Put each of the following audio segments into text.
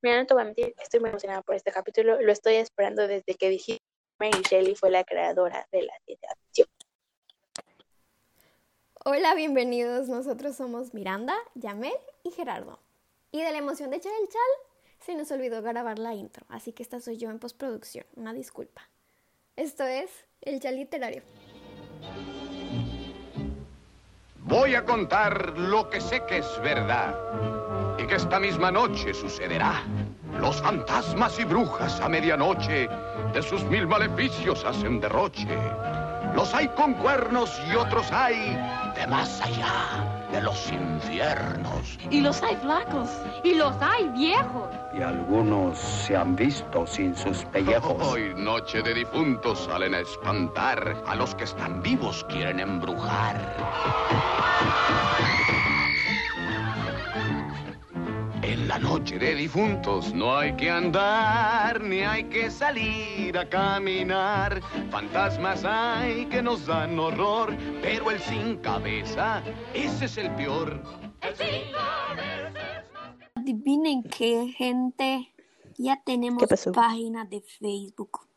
Mira, no te voy a mentir, estoy muy emocionada por este capítulo. Lo estoy esperando desde que dije Mary Shelley fue la creadora de la ciencia ficción. Hola, bienvenidos. Nosotros somos Miranda, Yamel y Gerardo. Y de la emoción de echar el chal, se nos olvidó grabar la intro, así que esta soy yo en postproducción. Una disculpa. Esto es el chal literario. Voy a contar lo que sé que es verdad y que esta misma noche sucederá. Los fantasmas y brujas a medianoche de sus mil maleficios hacen derroche. Los hay con cuernos y otros hay de más allá de los infiernos. Y los hay flacos. Y los hay viejos. Y algunos se han visto sin sus pellejos. Hoy, noche de difuntos, salen a espantar. A los que están vivos quieren embrujar. La noche de difuntos no hay que andar, ni hay que salir a caminar. Fantasmas hay que nos dan horror, pero el sin cabeza, ese es el peor. Adivinen qué, gente. Ya tenemos pasó? página de Facebook.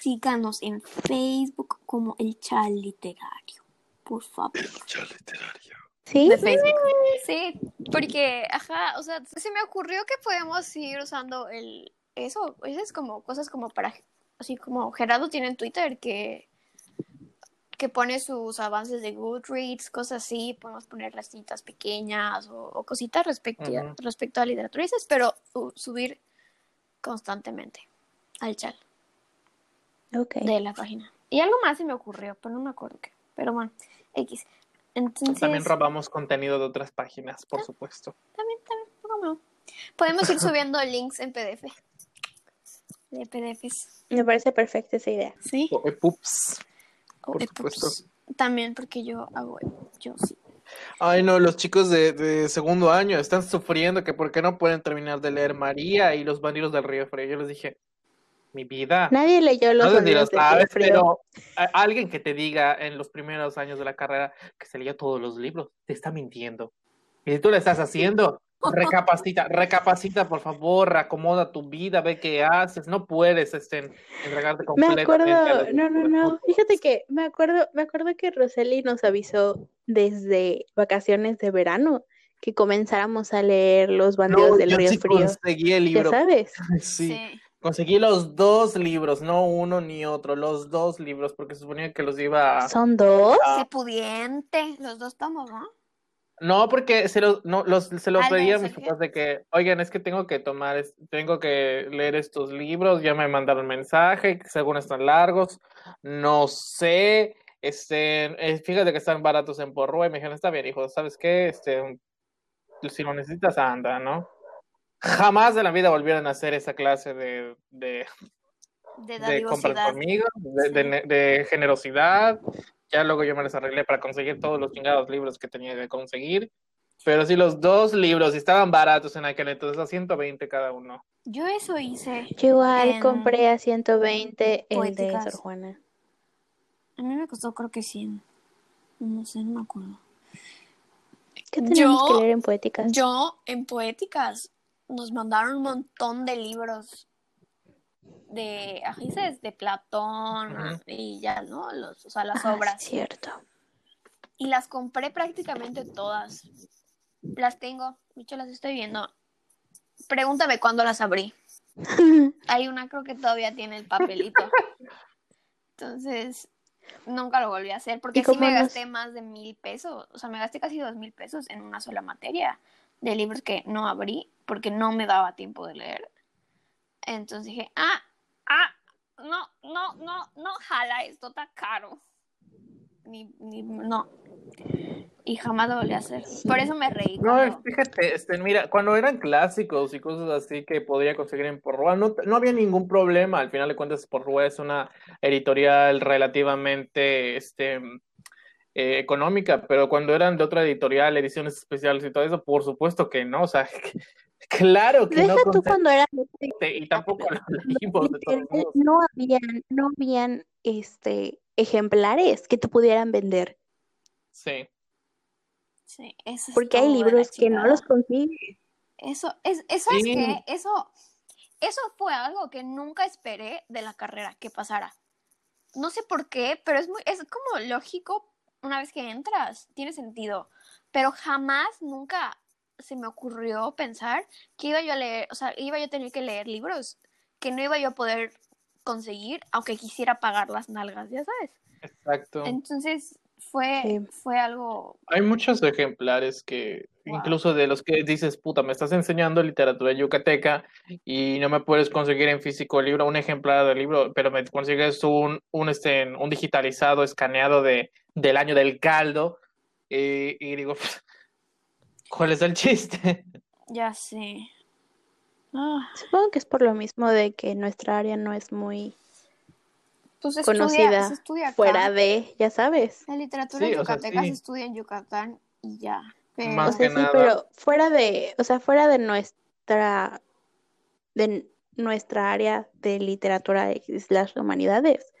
Síganos en Facebook como el chal literario. Por favor. ¿Sí? de Facebook. Sí, porque, ajá, o sea, se me ocurrió que podemos seguir usando el eso, esas como cosas como para, así como Gerardo tiene en Twitter que que pone sus avances de Goodreads, cosas así, podemos poner las citas pequeñas o, o cositas respecto, respecto a literatura, pero uh, subir constantemente al chat de la página. Y algo más se me ocurrió, pero no me acuerdo qué. Pero bueno, X. Entonces, También robamos contenido de otras páginas, por supuesto. También, también, ¿cómo no? Podemos ir subiendo links en PDF. De PDFs. Me parece perfecta esa idea. Sí. O EPUBs. O por EPUBs. supuesto. También porque yo hago EPUB, Yo sí. Ay, no, los chicos de, de segundo año están sufriendo que por qué no pueden terminar de leer María y los bandidos del Río Frío. Yo les dije, mi vida. Nadie leyó los No sé si lo sabes, pero alguien que te diga en los primeros años de la carrera que se leyó todos los libros, te está mintiendo. Y si tú lo estás haciendo, recapacita, recapacita, por favor, acomoda tu vida, ve qué haces. No puedes este, entregarte Me completamente acuerdo, a la no, no, no, fíjate que me acuerdo, me acuerdo que Roseli nos avisó desde vacaciones de verano que comenzáramos a leer Los bandidos No, del yo Río sí Frío. conseguí el Ya libro. sabes. Sí, conseguí los dos libros, no uno ni otro, los dos libros, porque se suponía que los iba a... ¿Son dos? Ah. Qué pudiente. Los dos tomos, ¿no? No, porque se los, no, los, se los Ah, no, pedí a mis papás de que, oigan, es que tengo que tomar, es- tengo que leer estos libros, ya me mandaron mensaje, que según están largos, no sé, este, eh, fíjate que están baratos en Porrúa, y me dijeron, está bien, hijo, ¿sabes qué? Este, si lo necesitas, anda, ¿no? Jamás de la vida volvieron a hacer esa clase de, de, De conmigo, de, de ne- de generosidad. Ya luego yo me les arreglé para conseguir todos los chingados libros que tenía que conseguir. Pero sí, los dos libros estaban baratos en aquel entonces, a 120 cada uno. Yo eso hice. Yo igual En compré a 120 el de. Sor Juana. A mí me costó creo que 100. No sé, no me acuerdo. ¿Qué tenemos Yo- que leer en poéticas? Yo, en Poéticas, nos mandaron un montón de libros de, de Platón y ya, ¿no? Los, o sea, las Ah, obras. cierto. Y las compré prácticamente todas. Las tengo, de hecho las estoy viendo. Pregúntame cuándo las abrí. Hay una creo que todavía tiene el papelito. Entonces, nunca lo volví a hacer porque ¿Y sí me nos- gasté más de mil pesos. O sea, me gasté casi dos mil pesos en una sola materia de libros que no abrí porque no me daba tiempo de leer. Entonces dije, ah, ah, no, no, no, no, jala, esto está caro. Ni, ni, no. Y jamás lo volví a hacer. Por eso me reí. No, cuando- fíjate, este, mira, cuando eran clásicos y cosas así que podía conseguir en Porrúa, no, no había ningún problema. Al final de cuentas, Porrúa es una editorial relativamente este, eh, económica, pero cuando eran de otra editorial, ediciones especiales y todo eso, por supuesto que no. O sea, claro que Deja no tú cuando era conseguiste y tampoco lo leímos de todos no habían, no habían este ejemplares que te pudieran vender. Sí. Sí, eso Porque hay libros que no los consigues. Eso, es, eso es Sí. que, eso, eso fue algo que nunca esperé de la carrera que pasara. No sé por qué, pero es muy, es como lógico una vez que entras, tiene sentido. Pero jamás, nunca se me ocurrió pensar que iba yo a leer, o sea, iba yo a tener que leer libros que no iba yo a poder conseguir, aunque quisiera pagar las nalgas, ya sabes. Exacto. Entonces fue, Sí. fue algo, Hay muchos ejemplares que, Wow. incluso de los que dices, puta, me estás enseñando literatura yucateca y no me puedes conseguir en físico el libro, un ejemplar del libro, pero me consigues un, un, este, un digitalizado, escaneado de, del año del caldo. Y, y digo, ¿cuál es el chiste? ya sé. Ah, Supongo que es por lo mismo de que nuestra área no es muy pues estudia, conocida se estudia acá. fuera de, ya sabes. La literatura Sí, sea, yucateca sí. se estudia en Yucatán y ya. Pero, Más O sea, que sí, nada. pero fuera de, o sea, fuera de nuestra, de nuestra área de literatura y las humanidades,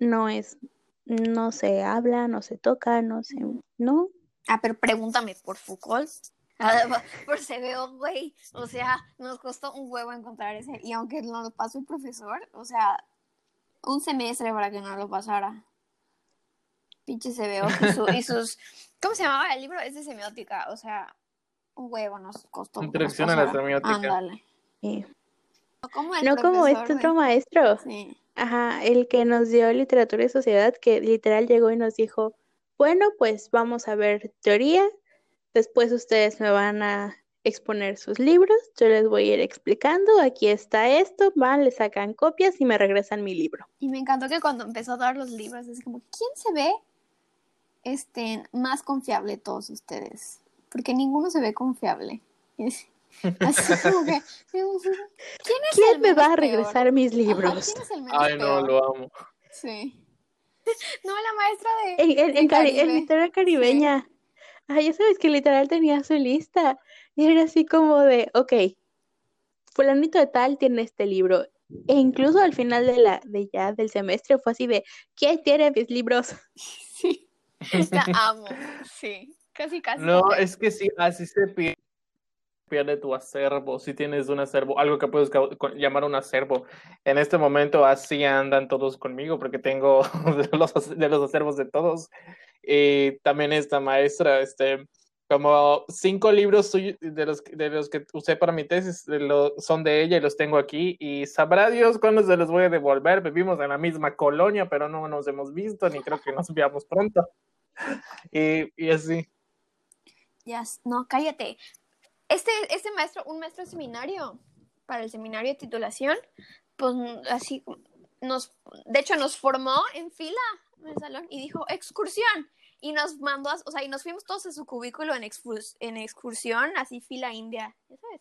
no es, no se habla, no se toca, no se, no. Ah, pero pregúntame por Foucault. Ah, por CBO, güey. O sea, nos costó un huevo encontrar ese. Y aunque nos lo pasó el profesor, o sea, un semestre para que no lo pasara. Pinche CBO y, su- y sus. ¿Cómo se llamaba el libro? Es de semiótica. O sea, un huevo nos costó. Introducción a la semiótica. Ándale. eh, No como el No como profesor, este otro maestro, Sí. ajá, el que nos dio literatura y sociedad, que literal llegó y nos dijo, bueno, pues vamos a ver teoría, después ustedes me van a exponer sus libros, yo les voy a ir explicando, aquí está esto, van, le sacan copias y me regresan mi libro. Y me encantó que cuando empezó a dar los libros, es como, ¿quién se ve este, más confiable de todos ustedes? Porque ninguno se ve confiable. Es- Así como que, ¿quién es ¿Quién el me va a peor? regresar mis Ajá, libros? ¿quién es el menos Ay, no, peor? lo amo. Sí. No, la maestra de... En, en, de en, cari- en Caribe. literatura caribeña, ah, ya sabes que literal tenía su lista y era así como de, ok, fulanito de tal tiene este libro. E incluso al final de la, de ya del semestre fue así de, ¿quién tiene mis libros? Sí. La amo. Sí. Casi, casi. No, es que sí, así se pierde, pierde tu acervo. Si tienes un acervo, algo que puedes llamar un acervo. En este momento así andan todos conmigo porque tengo de los, de los acervos de todos. Y también esta maestra, este, como cinco libros de los, de los que usé para mi tesis de lo- son de ella y los tengo aquí. Y sabrá Dios cuándo se los voy a devolver. Vivimos en la misma colonia, pero no nos hemos visto ni creo que nos veamos pronto. Y, y así. Ya, s- no, cállate. Este, este maestro, un maestro de seminario, para el seminario de titulación, pues así nos, de hecho nos formó en fila en el salón y dijo excursión y nos mandó, a- o sea, y nos fuimos todos a su cubículo en, excurs- en excursión, así fila india, ya sabes.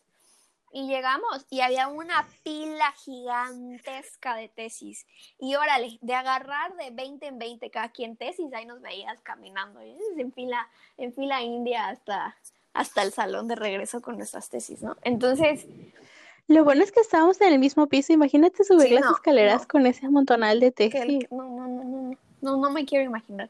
Y llegamos y había una pila gigantesca de tesis. Y órale, de agarrar de 20 en 20 cada quien tesis, ahí nos veías caminando, y en fila, en fila india hasta, hasta el salón de regreso con nuestras tesis, ¿no? Entonces, Lo bueno es que estábamos en el mismo piso, imagínate subir Sí, las no, escaleras no. con ese montonal de el- tesis. no, no, no, no, no, no, no me quiero imaginar.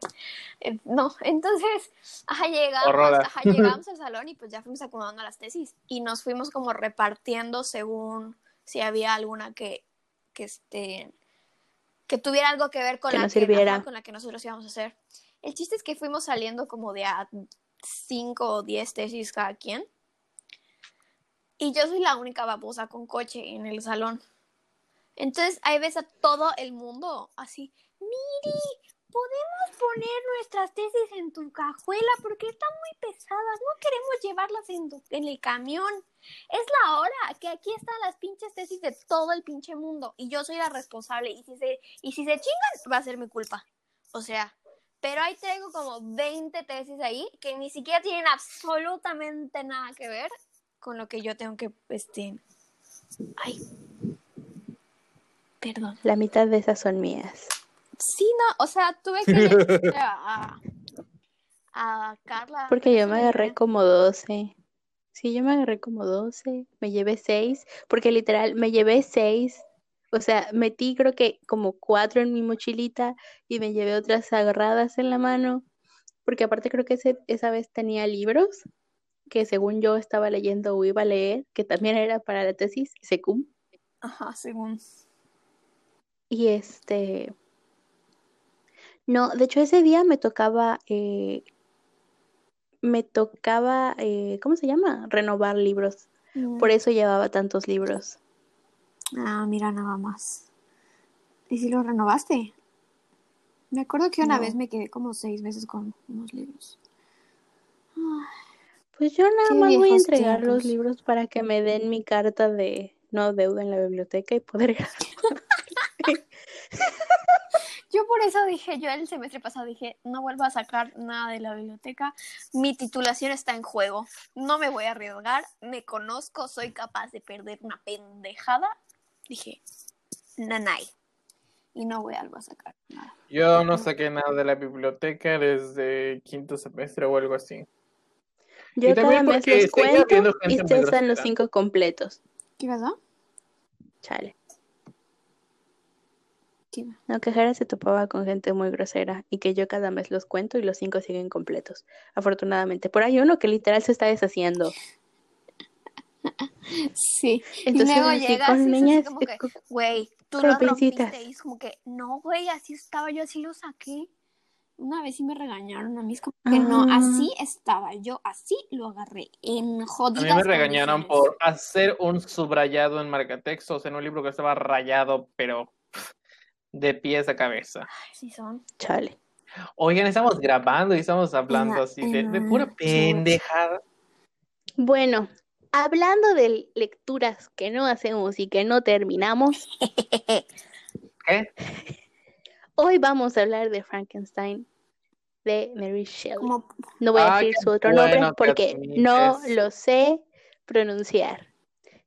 Eh, no, entonces, ajá, llegamos, ajá, llegamos al salón y pues ya fuimos acomodando las tesis y nos fuimos como repartiendo según si había alguna que, que este, que tuviera algo que ver con Que la nos que, sirviera. ajá, con la que nosotros íbamos a hacer. El chiste es que fuimos saliendo como de a cinco o diez tesis cada quien. Y yo soy la única babosa con coche en el salón. Entonces ahí ves a todo el mundo así, Miri, ¿podemos poner nuestras tesis en tu cajuela? Porque están muy pesadas, no queremos llevarlas en el camión. Es la hora que aquí están las pinches tesis de todo el pinche mundo y yo soy la responsable y si se, y si se chingan va a ser mi culpa. O sea, pero ahí traigo como 20 tesis ahí que ni siquiera tienen absolutamente nada que ver con lo que yo tengo que, este... Ay. Perdón. La mitad de esas son mías. Sí, no, o sea, tuve que a, a Carla. Porque yo me agarré como 12. Sí, yo me agarré como 12. Me llevé 6. Porque literal, me llevé 6. O sea, metí creo que como 4 en mi mochilita y me llevé otras agarradas en la mano. Porque aparte creo que ese- esa vez tenía libros. que según yo estaba leyendo o iba a leer, que también era para la tesis, SECUM. Ajá, según. Y este, no, de hecho ese día me tocaba, eh, me tocaba, eh, ¿cómo se llama? Renovar libros. Por eso llevaba tantos libros. Ah, mira, nada más. ¿Y si lo renovaste? Me acuerdo que una No. vez me quedé como seis meses con unos libros. Ay, Pues yo nada más voy a entregar los libros para que me den mi carta de no deuda en la biblioteca y poder Yo por eso dije, yo el semestre pasado dije, no vuelvo a sacar nada de la biblioteca. Mi titulación está en juego. No me voy a arriesgar. Me conozco, soy capaz de perder una pendejada. Dije, nanay. Y no voy a volver a sacar nada. Yo no saqué nada de la biblioteca desde quinto semestre o algo así. Yo Y también cada mes los cuento y ustedes dan los cinco completos. ¿Qué pasó? Chale. No, que Jara se topaba con gente muy grosera y que yo cada mes los cuento y los cinco siguen completos. Afortunadamente. Por ahí uno que literal se está deshaciendo. Sí. Entonces, y luego llegas con niñas, como que, güey, tú lo rompiste. Y es como que, no, güey, así estaba yo, así lo saqué. Una vez sí me regañaron a mí, es como que no, Ah. así estaba yo, así lo agarré, en A jodidas mí me regañaron por hacer un subrayado en marcatextos en un libro que estaba rayado, pero de pies a cabeza. Sí son. Chale. Oigan, estamos grabando y estamos hablando la- así de, en de pura pendejada. Bueno, hablando de lecturas que no hacemos y que no terminamos, ¿Qué? hoy vamos a hablar de Frankenstein de Mary Shelley. No voy a Ah, decir su otro bueno nombre que porque no lo sé pronunciar.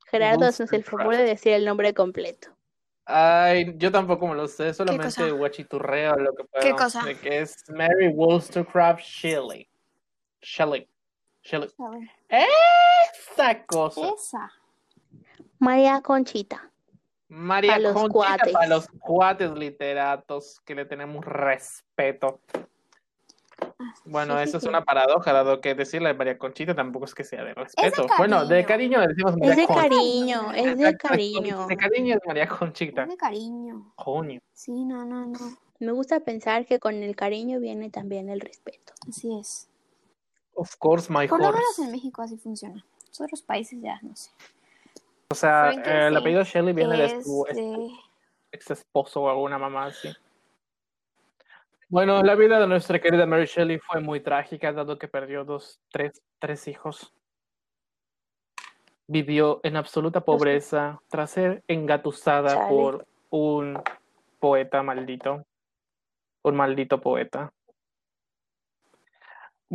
Gerardo, haznos el favor de decir el nombre completo. Ay, yo tampoco me lo sé, solamente guachiturreo lo que puedo. ¿Qué cosa? De que es Mary Wollstonecraft Shelley. Shelley. Shelley. Esa cosa. esa. María Conchita. María Pa' los Conchita cuates. para los cuates literatos que le tenemos respeto. Bueno, sí, sí, eso es una paradoja, dado que decirle a María Conchita tampoco es que sea de respeto. bueno, de cariño. le decimos Es María de Conchita. cariño, es de cariño. De cariño es María Es Conchita. de cariño. Coño. Sí, no, no, no. Me gusta pensar que con el cariño viene también el respeto. Así es. Of course, my Por lo menos horse. en México así funciona. En otros países ya no sé. O sea, eh, el apellido Shelley viene de su Es de- ex esposo o alguna mamá así. Bueno, la vida de nuestra querida Mary Shelley fue muy trágica, dado que perdió dos, tres, tres hijos. Vivió en absoluta pobreza tras ser engatusada Chale. por un poeta maldito. Un maldito poeta.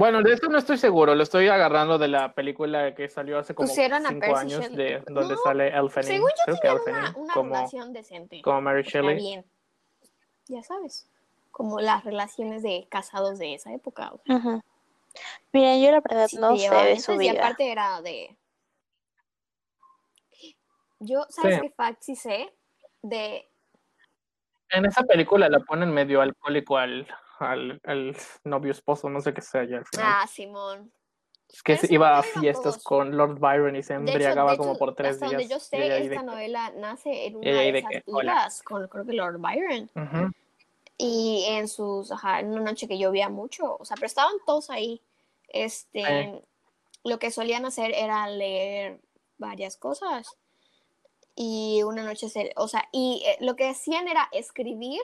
Bueno, de esto no estoy seguro, lo estoy agarrando de la película que salió hace como Pusieron a cinco Percy años, Shelley. de donde No, sale Elfenie. Según yo Creo que una, una como, relación decente. como Mary Shelley. bien. Ya sabes. Como las relaciones de casados de esa época. o sea, Ujú. Miren, yo la verdad no sé de su Y vida. aparte era de. Yo, ¿sabes Sí. qué fact sí sé? De. En esa película la ponen medio alcohólico al, al, al novio esposo, no sé qué sea ya. Ah, Simón. es que pero iba a fiestas todos. con Lord Byron y se De hecho, embriagaba de como hecho, por tres hasta días. donde yo sé, esta de novela nace en una de esas idas con, creo que Lord Byron. Y en sus, ajá, en una noche que llovía mucho, o sea, pero estaban todos ahí. Este, lo que solían hacer era leer varias cosas. Y una noche se, o sea, y eh, lo que hacían era escribir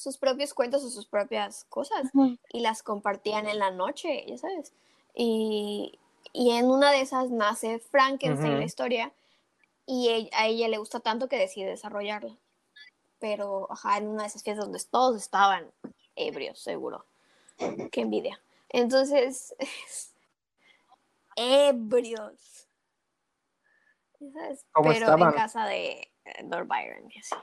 sus propios cuentos o sus propias cosas y las compartían en la noche, ya sabes. Y, y en una de esas nace Frankenstein, Ujú. la historia, y e- a ella le gusta tanto que decide desarrollarla. Pero, ajá, en una de esas fiestas donde todos estaban ebrios, seguro. Qué envidia. Entonces, ebrios. Sabes, ¿Cómo Pero estaban? en casa de eh, Lord Byron y así.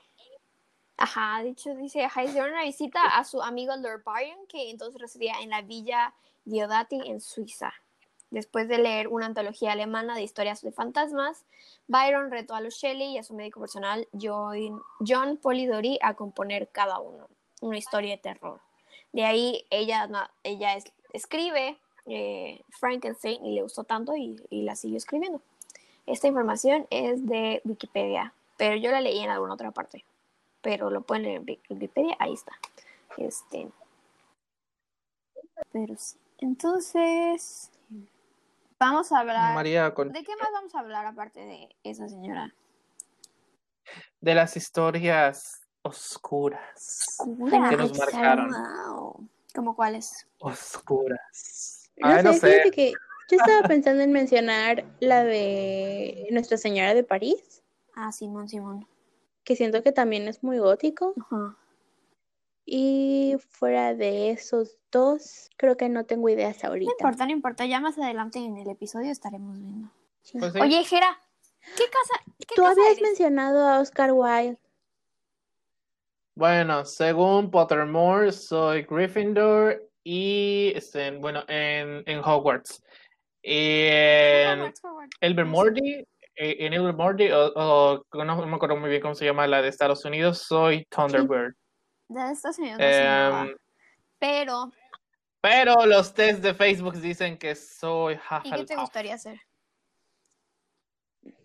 Ajá, dicho, dice, ajá, hicieron una visita a su amigo Lord Byron, que entonces residía en la villa Diodati en Suiza. Después de leer una antología alemana de historias de fantasmas, Byron retó a los Shelley y a su médico personal John, John Polidori a componer cada uno una historia de terror. De ahí ella, ella es- escribe eh, Frankenstein y le gustó tanto y, y la siguió escribiendo. Esta información es de Wikipedia, pero yo la leí en alguna otra parte. Pero lo pueden leer en Wik- Wikipedia, ahí está. Este. Pero sí. Entonces, vamos a hablar. María, con- ¿De qué más vamos a hablar aparte de esa señora? de las historias oscuras. Oscura. Que nos marcaron. Wow. ¿Cómo cuáles? Oscuras. No Ay, no sé, que yo estaba pensando en mencionar la de Nuestra Señora de París, Ah, Simón, Simón. Que siento que también es muy gótico. Ajá. Y fuera de esos dos, creo que no tengo ideas No ahorita. importa, no importa. Ya más adelante en el episodio estaremos viendo. Pues sí. Oye, Jera, ¿qué casa? ¿Qué Tú casa habías eres? mencionado a Oscar Wilde. Bueno, según Pottermore, soy Gryffindor y este, bueno, en, en Hogwarts. Y en Hogwarts, Hogwarts. Eh, en Elvermordy, o, o no, no me acuerdo muy bien cómo se llama la de Estados Unidos, soy Thunderbird. De Estados Unidos no. Em, Pero, pero los test de Facebook dicen que soy ¿y qué te Hufflepuff. gustaría hacer?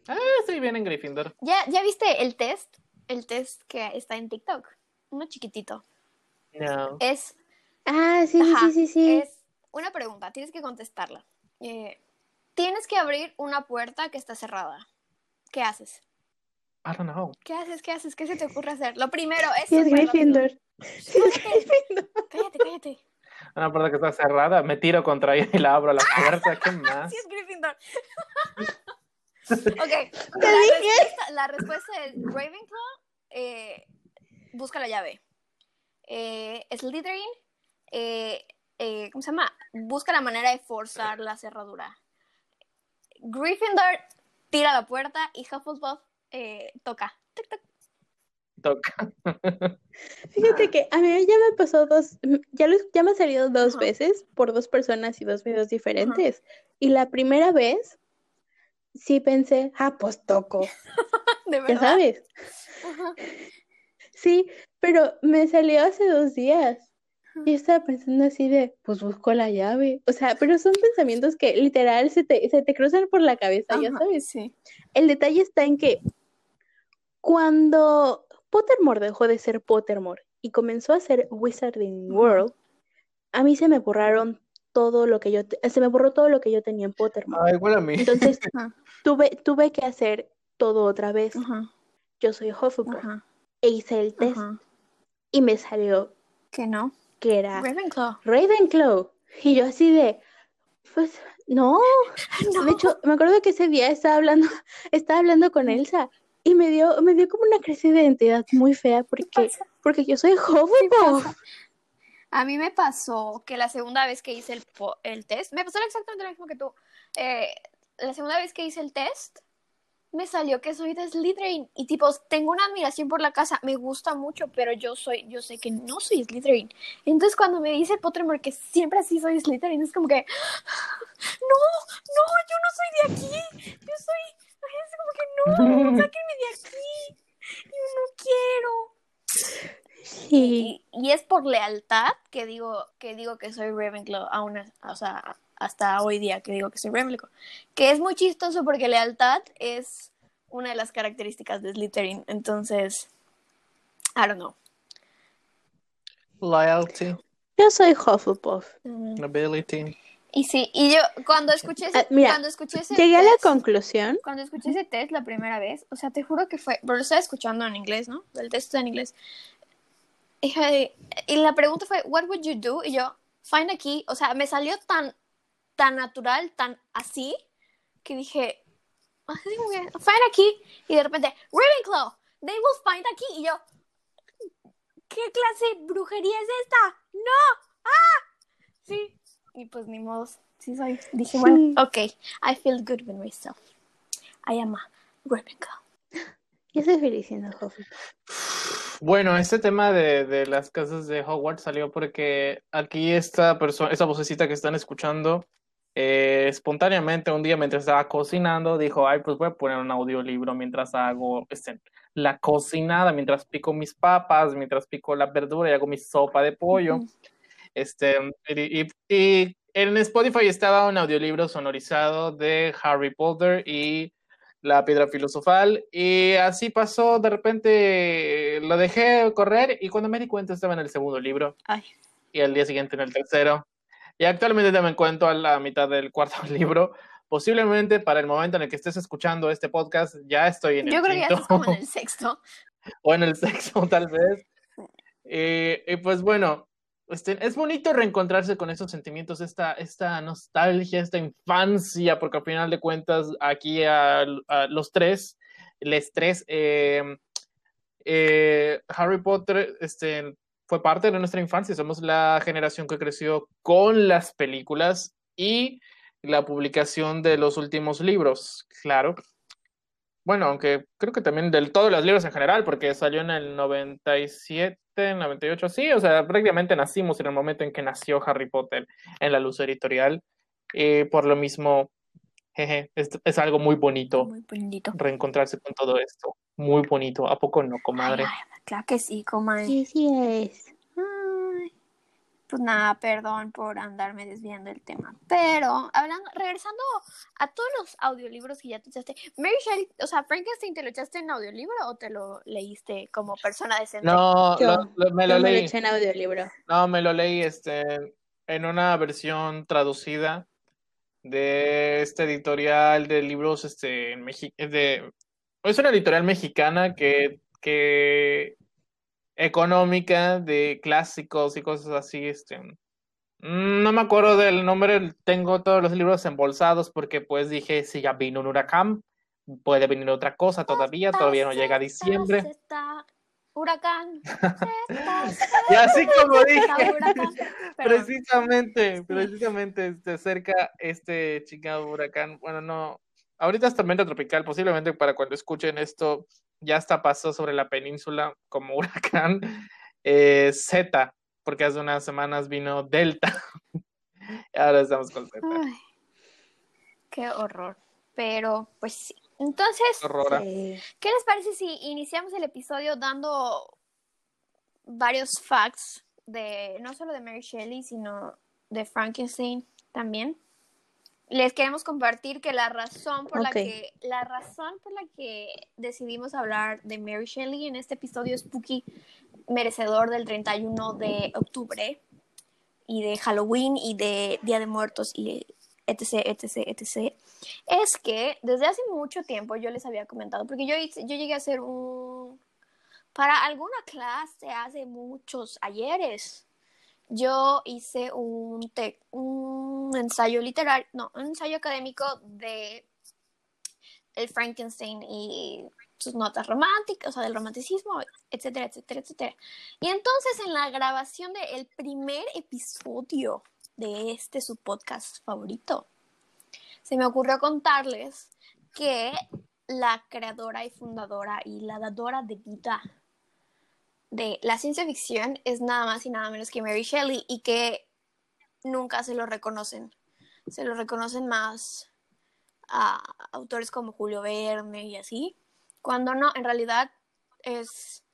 Ah, sí, bien en Gryffindor. ¿Ya, ¿Ya viste el test? El test que está en TikTok. Uno chiquitito. No. Es, Ah, sí, sí, Ajá, sí, sí, sí. es una pregunta, tienes que contestarla. Eh, tienes que abrir una puerta que está cerrada. ¿Qué haces? I don't know. ¿Qué haces? ¿Qué haces? ¿Qué se te ocurre hacer? Lo primero es. Sí, es. Gryffindor. Sí, es Gryffindor. Cállate, cállate. Una puerta que está cerrada, me tiro contra ella y la abro la puerta. ¿Qué más? Sí, es Gryffindor. ok. Te La dije. respuesta, la respuesta es Ravenclaw. eh, busca la llave. Eh, Slytherin. eh, eh, ¿Cómo se llama? Busca la manera de forzar la cerradura. Gryffindor tira la puerta y Hufflepuff eh, toca. Tic, tic. Toca. Fíjate que a mí ya me pasó dos, ya, lo- ya me ha salido dos veces por dos personas y dos videos diferentes. Y la primera vez sí pensé, ah, pues toco, De ya verdad. sabes. Ajá. Sí, pero me salió hace dos días. Y estaba pensando así de, pues busco la llave. O sea, pero son pensamientos que literal se te, se te cruzan por la cabeza, ya sabes. Sí. El detalle está en que cuando Pottermore dejó de ser Pottermore y comenzó a ser Wizarding. World, a mí se me borraron todo lo que yo, te- se me borró todo lo que yo tenía en Pottermore. Ah, igual a mí. Entonces tuve, tuve que hacer todo otra vez. Ajá. Yo soy Hufflepuff Ajá. e hice el test Ajá. y me salió Que no. Que era Ravenclaw. Ravenclaw. Y yo así de, pues, no. No. De hecho, me acuerdo que ese día estaba hablando, estaba hablando con Elsa y me dio, me dio como una crisis de identidad muy fea porque, porque yo soy pasa. A mí me pasó que la segunda vez que hice el, po- el test, me pasó exactamente lo mismo que tú. Eh, la segunda vez que hice el test, me salió que soy de Slytherin. Y tipo, tengo una admiración por la casa, me gusta mucho, pero yo soy, yo sé que no soy Slytherin. Entonces cuando me dice Pottermore que siempre así soy Slytherin, es como que, no, no, yo no soy de aquí. Yo soy, es como que no, sáquenme de aquí. Yo no quiero. Sí. Y, y es por lealtad que digo que digo que soy Ravenclaw aún o sea, hasta hoy día que digo que soy Ravenclaw. Que es muy chistoso porque lealtad es una de las características de Slytherin. Entonces, I don't know. Loyalty, Yo soy Hufflepuff. ability. Y sí, y yo cuando escuché ese, Ah, mira, cuando escuché ese Llegué a la test- conclusión. cuando escuché ese test la primera vez, o sea, te juro que fue, pero lo estaba escuchando en inglés, ¿no? El test está en inglés. Y, y la pregunta fue, what would you do? Y yo, find a key. O sea, me salió tan, tan natural, tan así, que dije, que, find a key. Y de repente, Ravenclaw, they will find a key. Y yo, ¿qué clase de brujería es esta? ¡No! ¡Ah! Sí. Y pues ni modo, sí soy. Dije, bueno, ok, I feel good with myself. I am a Ravenclaw. Yo soy feliz siendo Hufflepuff. Bueno, este tema de, de las casas de Hogwarts salió porque aquí esta persona, esa vocecita que están escuchando, eh, espontáneamente un día mientras estaba cocinando, dijo, ay, pues voy a poner un audiolibro mientras hago este, la cocinada, mientras pico mis papas, mientras pico la verdura y hago mi sopa de pollo. Ujú. Este, y, y- y en Spotify estaba un audiolibro sonorizado de Harry Potter y la piedra filosofal y así pasó, de repente lo dejé correr y cuando me di cuenta estaba en el segundo libro Ay. y al día siguiente en el tercero y actualmente me encuentro a la mitad del cuarto libro. Posiblemente para el momento en el que estés escuchando este podcast ya estoy en el Yo creo que ya estás como en el sexto. o en el sexto tal vez. Eh, y pues bueno, este, es bonito reencontrarse con esos sentimientos, esta, esta nostalgia, esta infancia, porque al final de cuentas aquí a, a los tres, les tres, eh, eh, Harry Potter este, fue parte de nuestra infancia, somos la generación que creció con las películas y la publicación de los últimos libros, claro. Bueno, aunque creo que también del todos los libros en general, porque salió en el 97, 98, sí, o sea, prácticamente nacimos en el momento en que nació Harry Potter en la luz editorial. Y por lo mismo, jeje, es, es algo muy bonito Muy bonito. reencontrarse con todo esto. Muy bonito, ¿a poco no, comadre? Ay, ay, claro que sí, comadre. Sí, sí es. Ay, Pues nada, perdón por andarme desviando del tema. Pero, hablando, regresando a todos los audiolibros que ya te echaste, Mary Shelley, o sea, Frankenstein, ¿te lo echaste en audiolibro o te lo leíste como persona decente? No, Yo- lo- lo- me lo Yo me lo leí. eché en audiolibro. No, me lo leí este, en una versión traducida de este editorial de libros este, en de, es una editorial mexicana que, que económica de clásicos y cosas así. Este, mm, no me acuerdo del nombre, tengo todos los libros embolsados porque pues dije, si ya vino un huracán, puede venir otra cosa todavía, todavía no llega diciembre. Huracán. Y así como dije. Precisamente, precisamente se acerca este chingado huracán. Bueno, no, ahorita es tormenta tropical, posiblemente para cuando escuchen esto ya hasta pasó sobre la península como huracán eh, Z, porque hace unas semanas vino Delta. Ahora estamos con Z. Ay, qué horror. Pero, pues sí. Entonces. ¿qué les parece si iniciamos el episodio dando varios facts de no solo de Mary Shelley, sino de Frankenstein también? Les queremos compartir que la razón por la que la razón por la que decidimos hablar de Mary Shelley en este episodio spooky merecedor del 31 de octubre y de Halloween y de Día de Muertos y etc, etc, etc, es que desde hace mucho tiempo yo les había comentado, porque yo, hice- yo llegué a hacer un... Para alguna clase hace muchos ayeres, yo hice un, te- un ensayo literario, no, un ensayo académico de el Frankenstein y sus notas románticas, o sea, del romanticismo, etcétera, etcétera, etcétera. Y entonces en la grabación del primer episodio de este su podcast favorito, se me ocurrió contarles que la creadora y fundadora y la dadora de vida de la ciencia ficción es nada más y nada menos que Mary Shelley y que nunca se lo reconocen. Se lo reconocen más a autores como Julio Verne y así, cuando no, en realidad es,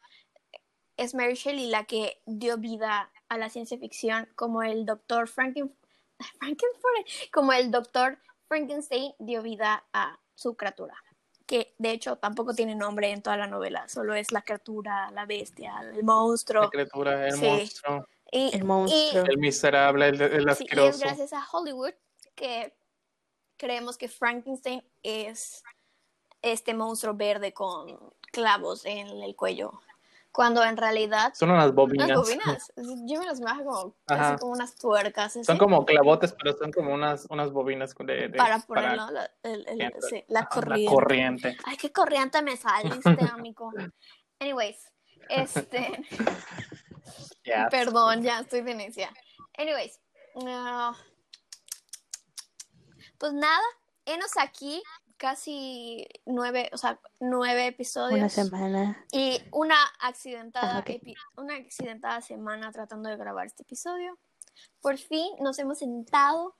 es Mary Shelley la que dio vida a la ciencia ficción como el doctor Franken, como el doctor Frankenstein dio vida a su criatura, que de hecho tampoco tiene nombre en toda la novela, solo es la criatura, la bestia, el monstruo. La criatura, el Sí. monstruo, Y, El monstruo. el miserable, el, el Sí, y es asqueroso. gracias a Hollywood que creemos que Frankenstein es este monstruo verde con clavos en el cuello. Cuando en realidad Son unas bobinas. unas bobinas, yo me las imagino como, como unas tuercas así, Son como clavotes, pero son como unas, unas bobinas de, de- para ponerlo la, el- el- corriente. sí, la Ajá, corriente. corriente. Ay, qué corriente me saliste, amigo. Anyways, este, Ya. Perdón, ya estoy de necia. Anyways, ah, pues nada, enos aquí casi nueve, o sea, nueve episodios. Una semana. Y una accidentada, epi- una accidentada semana tratando de grabar este episodio. Por fin nos hemos sentado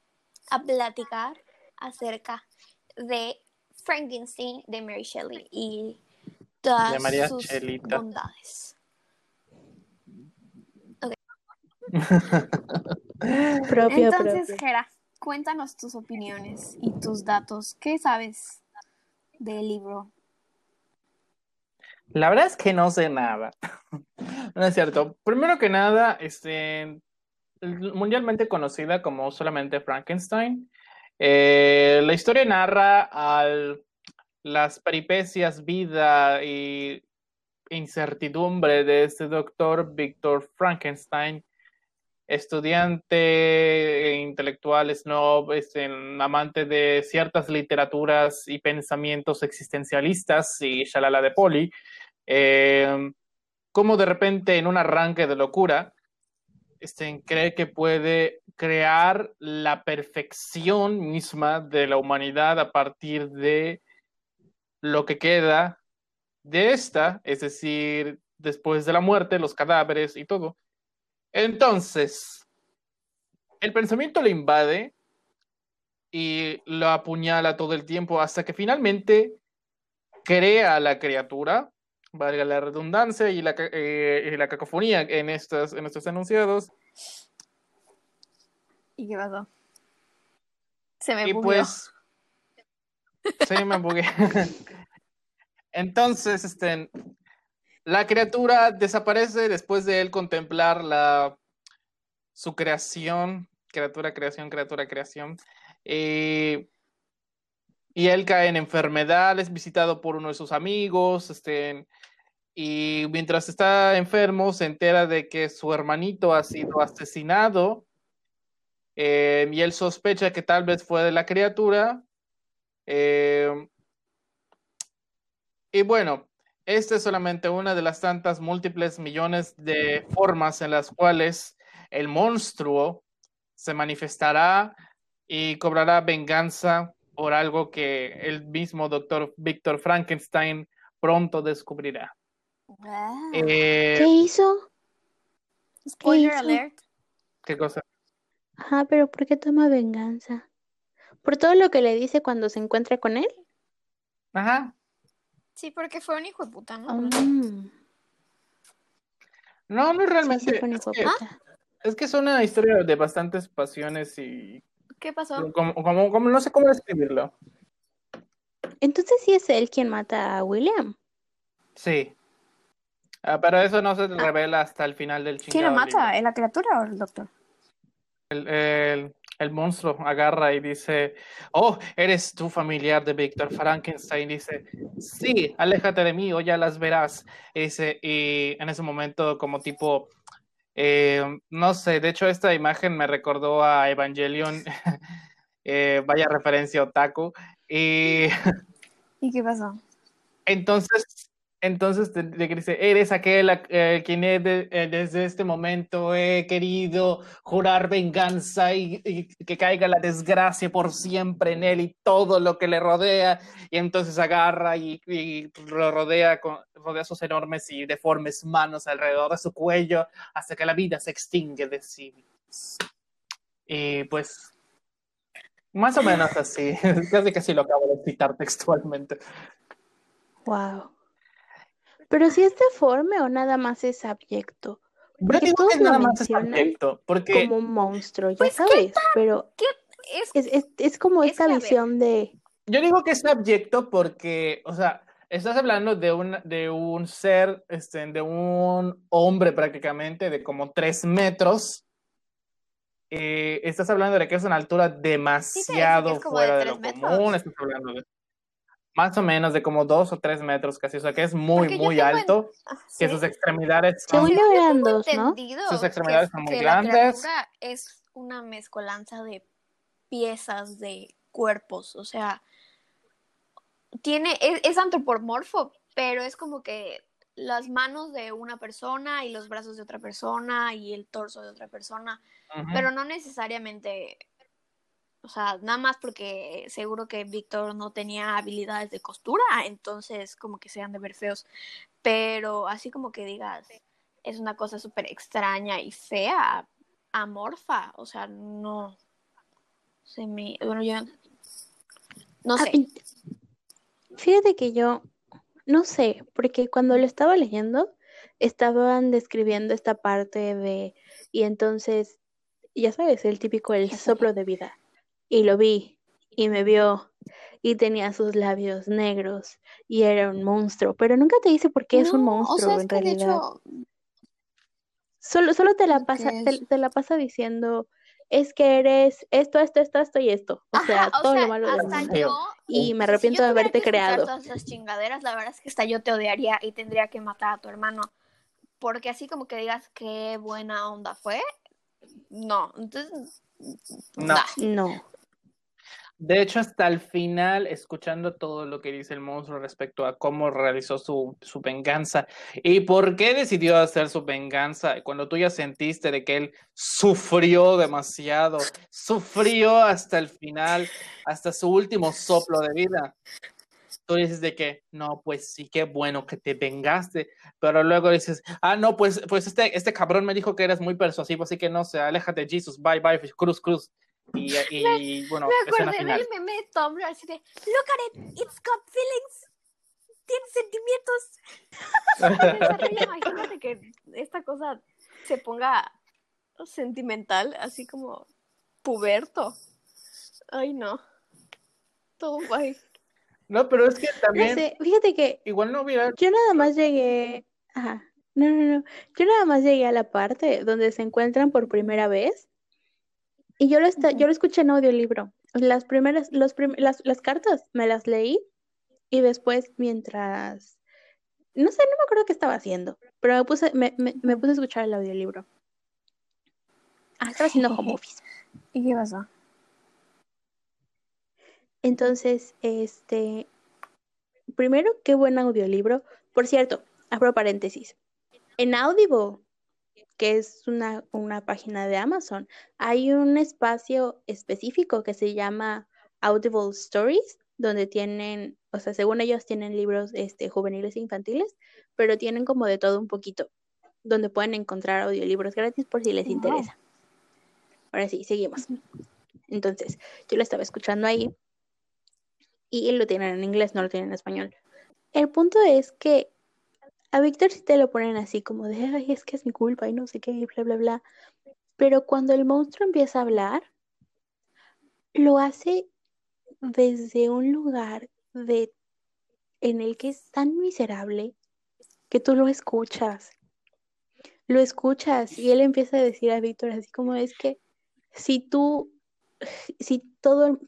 a platicar acerca de Frankenstein de Mary Shelley y todas De María sus Chelita. bondades. Propio, Entonces, propio. Jera, cuéntanos tus opiniones y tus datos. ¿Qué sabes del libro? La verdad es que no sé nada. No es cierto. Primero que nada, este, mundialmente conocida como solamente Frankenstein. eh, la historia narra al, las peripecias, vida y incertidumbre de este doctor Víctor Frankenstein, estudiante, intelectual, snob, este, amante de ciertas literaturas y pensamientos existencialistas y shalala de poli, eh, como de repente en un arranque de locura, este, cree que puede crear la perfección misma de la humanidad a partir de lo que queda de esta, es decir, después de la muerte, los cadáveres y todo. Entonces, el pensamiento le invade y lo apuñala todo el tiempo hasta que finalmente crea a la criatura, valga la redundancia y la, eh, y la cacofonía en, estas, en estos enunciados. ¿Y qué pasó? Se me Y bugueó. pues. Sí, me bugué. Entonces, este, la criatura desaparece después de él contemplar la, su creación, criatura, creación, criatura, creación. eh, y él cae en enfermedad, es visitado por uno de sus amigos, este, y mientras está enfermo se entera de que su hermanito ha sido asesinado eh, y él sospecha que tal vez fue de la criatura. eh, y bueno, esta es solamente una de las tantas múltiples millones de formas en las cuales el monstruo se manifestará y cobrará venganza por algo que el mismo doctor Víctor Frankenstein pronto descubrirá. Eh, ¿Qué hizo? Spoiler hizo? alert. ¿Qué cosa? Ajá, pero ¿por qué toma venganza? ¿Por todo lo que le dice cuando se encuentra con él? Ajá. Sí, porque fue un hijo de puta, ¿no? Mm, No, no realmente. sí, fue un es, que, es que es una historia de bastantes pasiones y ¿Qué pasó? como, como, como- no sé cómo describirlo. Entonces sí es él quien mata a William. Sí. Ah, pero eso no se revela hasta el final del ¿Quién lo chingado mata? libro. ¿La criatura o el doctor? El, el- el monstruo agarra y dice, oh, eres tú familiar de Víctor Frankenstein. Dice, sí, aléjate de mí o ya las verás. Y, dice, y en ese momento como tipo, eh, no sé, de hecho esta imagen me recordó a Evangelion, eh, vaya referencia otaku. Y ¿Y qué pasó? entonces, entonces te, te dice, eres aquel eh, quien eh, desde este momento he querido jurar venganza y, y que caiga la desgracia por siempre en él y todo lo que le rodea. Y entonces agarra y, y lo rodea, con, rodea sus enormes y deformes manos alrededor de su cuello hasta que la vida se extingue de sí. Y pues, más o menos así, casi que sí lo acabo de citar textualmente. Wow. Pero si es deforme o nada más es abyecto. Porque digo todos que lo nada más es mencionan abyecto, porque como un monstruo, ya Pues, ¿qué sabes, pero Es, es, es, es como Es esta que, a ver. visión de, yo digo que es abyecto porque, o sea, estás hablando de un, de un ser, este, de un hombre prácticamente de como tres metros. Eh, estás hablando de que es una altura demasiado de fuera de, lo metros. común. Estás hablando de más o menos de como dos o tres metros casi, o sea, que es muy, Porque muy en- alto, ah, que ¿sí? sus extremidades son según yo eran dos, ¿no? entendido Sus que- extremidades son muy que grandes. La es una mezcolanza de piezas de cuerpos, o sea, tiene, es, es antropomorfo, pero es como que las manos de una persona y los brazos de otra persona y el torso de otra persona, pero no necesariamente, o sea, nada más porque seguro que Víctor no tenía habilidades de costura, entonces como que se han de ver feos, pero así como que digas, es una cosa súper extraña y fea, amorfa, o sea, no, se me, bueno, yo no sé, Fíjate que yo no sé, porque cuando lo estaba leyendo estaban describiendo esta parte de, y entonces, ya sabes, el típico, el soplo de vida. Y lo vi, y me vio, y tenía sus labios negros, y era un monstruo, pero nunca te dice por qué es un monstruo o sea, es en que de realidad. hecho, Solo, solo te la pasa, te, la pasa diciendo, es que eres esto, esto, esto, esto y esto. O sea, o todo sea, lo malo del hasta mundo. yo, Y me o si arrepiento yo de haberte que creado. todas esas chingaderas, la verdad es que hasta yo te odiaría y tendría que matar a tu hermano. Porque así como que digas qué buena onda fue, no. Entonces, No. nah. No. De hecho, hasta el final, escuchando todo lo que dice el monstruo respecto a cómo realizó su, su venganza y por qué decidió hacer su venganza, cuando tú ya sentiste de que él sufrió demasiado, sufrió hasta el final, hasta su último soplo de vida. Tú dices de que, no, pues sí, qué bueno que te vengaste, pero luego dices, ah, no, pues, pues este, este cabrón me dijo que eres muy persuasivo, así que no sé, aléjate, Jesus, bye, bye, cruz, cruz. Y, y bueno, Me escena acordé final. del meme de Tumblr así de, look at it, it's got feelings, tiene sentimientos. Imagínate que esta cosa se ponga sentimental, así como puberto. Ay, no. Todo bye. No, pero es que No también, sé, fíjate que igual no hubiera, yo nada más llegué. Ajá. No, no, no. Yo nada más llegué a la parte donde se encuentran por primera vez. Y yo lo, esta- yo lo escuché en audiolibro. Las primeras, los prim- las, las cartas me las leí y después mientras, no sé, no me acuerdo qué estaba haciendo, pero me puse, me, me, me puse a escuchar el audiolibro. Ah, estaba haciendo home office. ¿Y qué pasó? Entonces, este, primero, qué buen audiolibro. Por cierto, abro paréntesis. En Audible, que es una, una página de Amazon, hay un espacio específico que se llama Audible Stories, donde tienen, o sea, según ellos tienen libros este, juveniles e infantiles, pero tienen como de todo un poquito, donde pueden encontrar audiolibros gratis por si les Wow. interesa. Ahora sí, seguimos. Entonces, yo lo estaba escuchando ahí y lo tienen en inglés, no lo tienen en español. El punto es que a Víctor sí te lo ponen así como de, ay, es que es mi culpa y no sé qué, y bla, bla, bla. Pero cuando el monstruo empieza a hablar, lo hace desde un lugar de, en el que es tan miserable que tú lo escuchas. Lo escuchas y él empieza a decir a Víctor así como es que si tú, si todo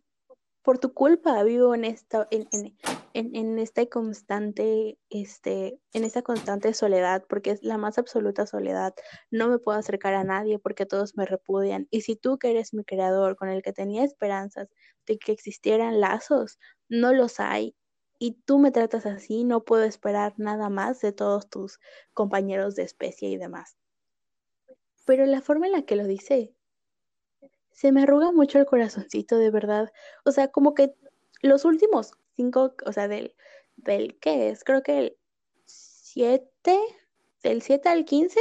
por tu culpa vivo en esta, en, en, en, esta constante, este, en esta constante soledad, porque es la más absoluta soledad. No me puedo acercar a nadie porque todos me repudian. Y si tú que eres mi creador, con el que tenía esperanzas de que existieran lazos, no los hay. Y tú me tratas así, no puedo esperar nada más de todos tus compañeros de especie y demás. Pero la forma en la que lo dice, se me arruga mucho el corazoncito, de verdad. O sea, como que los últimos cinco, o sea, del, del ¿qué es? Creo que el 7, del 7 al 15,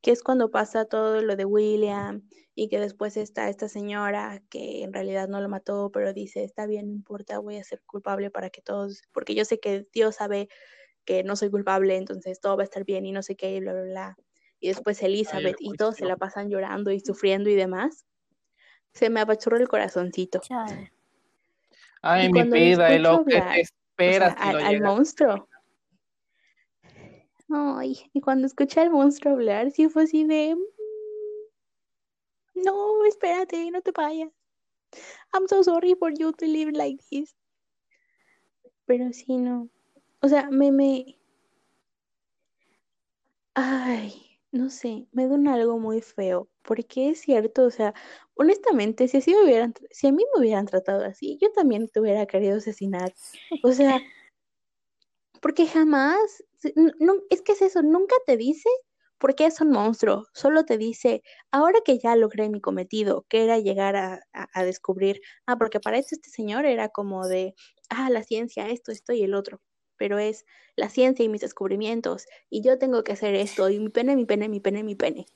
que es cuando pasa todo lo de William y que después está esta señora que en realidad no lo mató, pero dice, está bien, no importa, voy a ser culpable para que todos, porque yo sé que Dios sabe que no soy culpable, entonces todo va a estar bien y no sé qué, y bla, bla, bla. Y después Elizabeth y todos se la pasan llorando y sufriendo y demás. Se me apachurró el corazoncito. Chale. ay, Y mi lo vida, lo que hablar, te O sea, si al, lo al llegas. monstruo. Ay, y cuando escuché al monstruo hablar, sí fue así de, "Mm, no, espérate, no te vayas. I'm so sorry for you to live like this. Pero sí, no. O sea, me, me, ay, no sé, me da un algo muy feo. Porque es cierto, o sea, honestamente, si así me hubieran, si a mí me hubieran tratado así, yo también te hubiera querido asesinar. O sea, porque jamás, es que es eso, nunca te dice por qué es un monstruo, solo te dice, ahora que ya logré mi cometido, que era llegar a, a- a descubrir, ah, porque para eso este señor era como de, ah, la ciencia, esto, esto y el otro, pero es la ciencia y mis descubrimientos, y yo tengo que hacer esto, y mi pene, mi pene, mi pene, mi pene.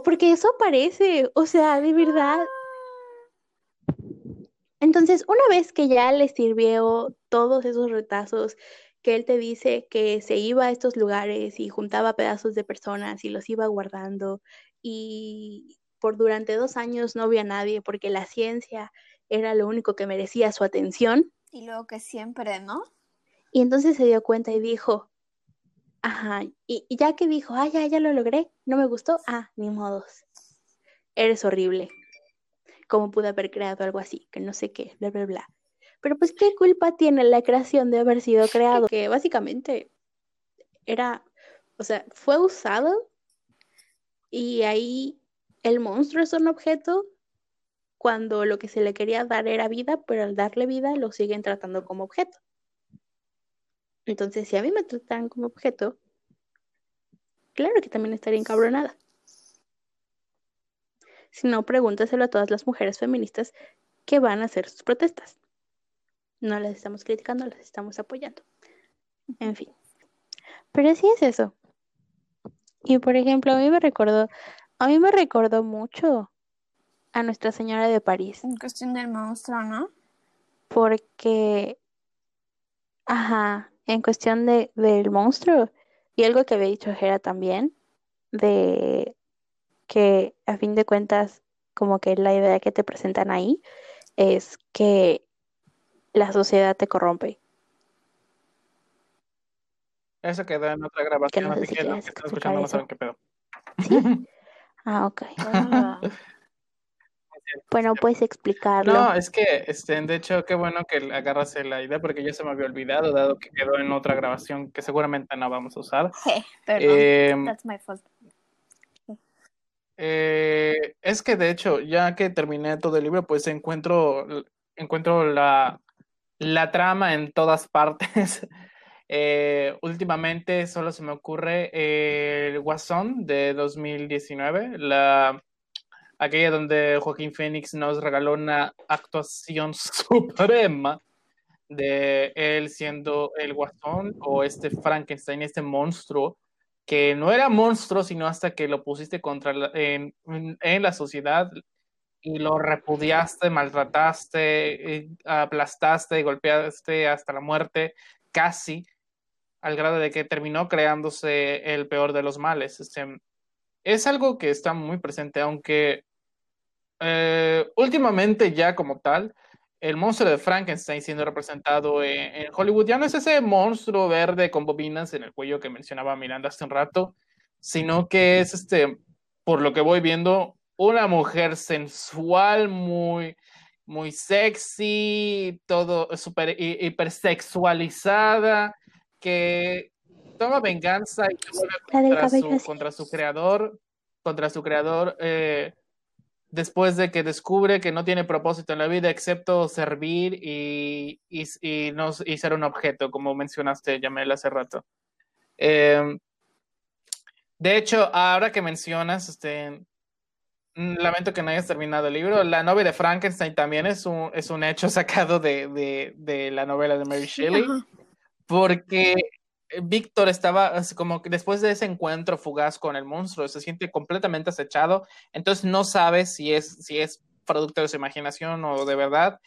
O porque eso parece, o sea, de verdad, Entonces, una vez que ya le sirvió todos esos retazos, que él te dice que se iba a estos lugares y juntaba pedazos de personas y los iba guardando y por durante dos años no vio a nadie porque la ciencia era lo único que merecía su atención. Y luego que siempre, ¿no? Y entonces se dio cuenta y dijo, ajá, y, y ya que dijo, ah, ya, ya lo logré, no me gustó, ah, ni modos, eres horrible. ¿Cómo pude haber creado algo así? Que no sé qué, bla, bla, bla. Pero pues, ¿qué culpa tiene la creación de haber sido creado? Que básicamente era, o sea, fue usado y ahí el monstruo es un objeto cuando lo que se le quería dar era vida, pero al darle vida lo siguen tratando como objeto. Entonces, si a mí me tratan como objeto, claro que también estaría encabronada. Si no, pregúntaselo a todas las mujeres feministas que van a hacer sus protestas. No las estamos criticando, las estamos apoyando. En fin. Pero sí es eso. Y por ejemplo, a mí me recordó, a mí me recordó mucho a Nuestra Señora de París. En cuestión del monstruo, ¿no? Porque, ajá, en cuestión de, del monstruo, y algo que había dicho Jera también, de que a fin de cuentas, como que la idea que te presentan ahí es que la sociedad te corrompe. Eso quedó en otra grabación, no sé así si que los que están escuchando no explicar saben qué pedo. ¿Sí? Ah, ok. Ah, Bueno, puedes explicarlo. No, es que, este, de hecho, qué bueno que agarras la idea porque yo se me había olvidado, dado que quedó en otra grabación que seguramente no vamos a usar. je, perdón. Eh, That's my fault. Eh, es que de hecho, ya que terminé todo el libro, pues encuentro, encuentro la, la trama en todas partes. Eh, últimamente solo se me ocurre eh, el Guasón de 2019, la, aquella donde Joaquín Phoenix nos regaló una actuación suprema de él siendo el Guasón o este Frankenstein, este monstruo que no era monstruo, sino hasta que lo pusiste contra la- en, en la sociedad y lo repudiaste, maltrataste, eh, aplastaste, golpeaste hasta la muerte, casi al grado de que terminó creándose el peor de los males. Este, es algo que está muy presente, aunque eh, últimamente ya como tal, el monstruo de Frankenstein siendo representado en, en Hollywood ya no es ese monstruo verde con bobinas en el cuello que mencionaba Miranda hace un rato, sino que es este, por lo que voy viendo, una mujer sensual, muy, muy sexy, todo súper hi- hipersexualizada, que toma venganza y vuelve su, contra su creador, contra su creador, eh, después de que descubre que no tiene propósito en la vida excepto servir y, y, y no, y ser un objeto, como mencionaste, Yamel, hace rato. Eh, de hecho, ahora que mencionas, este, mm, lamento que no hayas terminado el libro, la novia de Frankenstein también es un, es un hecho sacado de, de, de la novela de Mary Shelley porque Víctor estaba como que después de ese encuentro fugaz con el monstruo, se siente completamente acechado, entonces no sabe si es, si es producto de su imaginación o de verdad,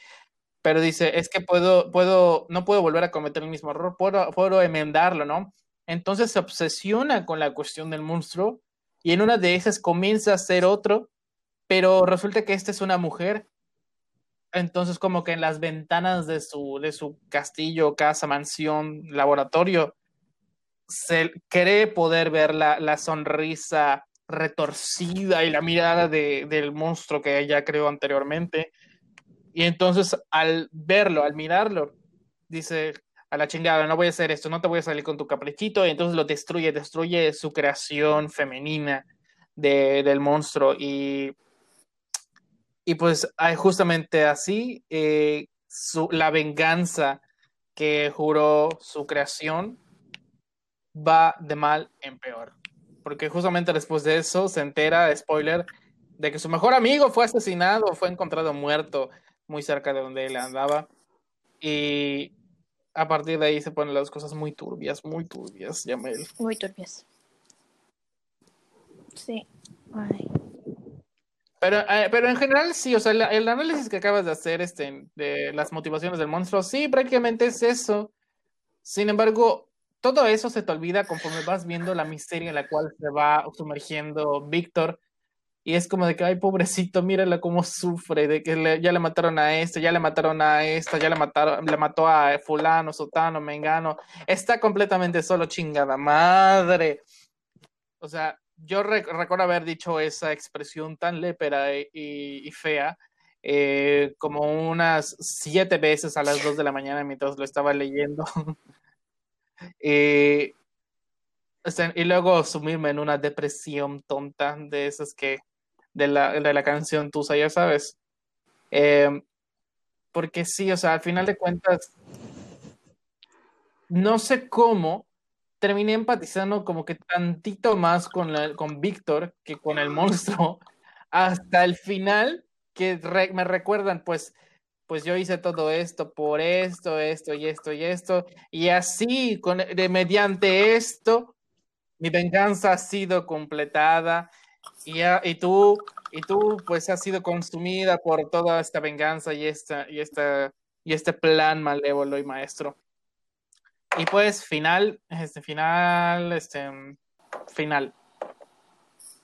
pero dice, es que puedo, puedo, no puedo volver a cometer el mismo error, puedo, puedo enmendarlo, ¿no? Entonces se obsesiona con la cuestión del monstruo y en una de esas comienza a ser otro, pero resulta que esta es una mujer entonces, como que en las ventanas de su, de su castillo, casa, mansión, laboratorio, se cree poder ver la, la sonrisa retorcida y la mirada de, del monstruo que ella creó anteriormente. Y entonces, al verlo, al mirarlo, dice a la chingada, no voy a hacer esto, no te voy a salir con tu caprichito. Y entonces lo destruye, destruye su creación femenina de, del monstruo. Y y pues justamente así, eh, su, la venganza que juró su creación va de mal en peor. Porque justamente después de eso se entera, spoiler, de que su mejor amigo fue asesinado, fue encontrado muerto muy cerca de donde él andaba. Y a partir de ahí se ponen las cosas muy turbias, muy turbias, Yamel. Muy turbias. Sí. Ay. Pero, eh, pero en general sí, o sea, el, el análisis que acabas de hacer este, de las motivaciones del monstruo, sí, prácticamente es eso. Sin embargo, todo eso se te olvida conforme vas viendo la miseria en la cual se va sumergiendo Víctor. Y es como de que, ay, pobrecito, mírala cómo sufre, de que le- ya le mataron a este, ya le mataron a esta, ya le mataron, le mató a fulano, sotano, mengano. Está completamente solo, chingada madre. O sea, yo rec- recuerdo haber dicho esa expresión tan lépera y, y- y fea eh, como unas siete veces a las dos de la mañana mientras lo estaba leyendo. Eh, o sea, y luego sumirme en una depresión tonta de esas que de la, de la canción Tusa, ya sabes. Eh, porque sí, o sea, al final de cuentas, no sé cómo terminé empatizando como que tantito más con, con Víctor que con el monstruo hasta el final que re- me recuerdan pues pues yo hice todo esto por esto, esto y esto y esto y así con de mediante esto mi venganza ha sido completada y, y tú y tú pues has sido consumida por toda esta venganza y esta y esta y este plan malévolo y maestro. Y pues final, este final, este final.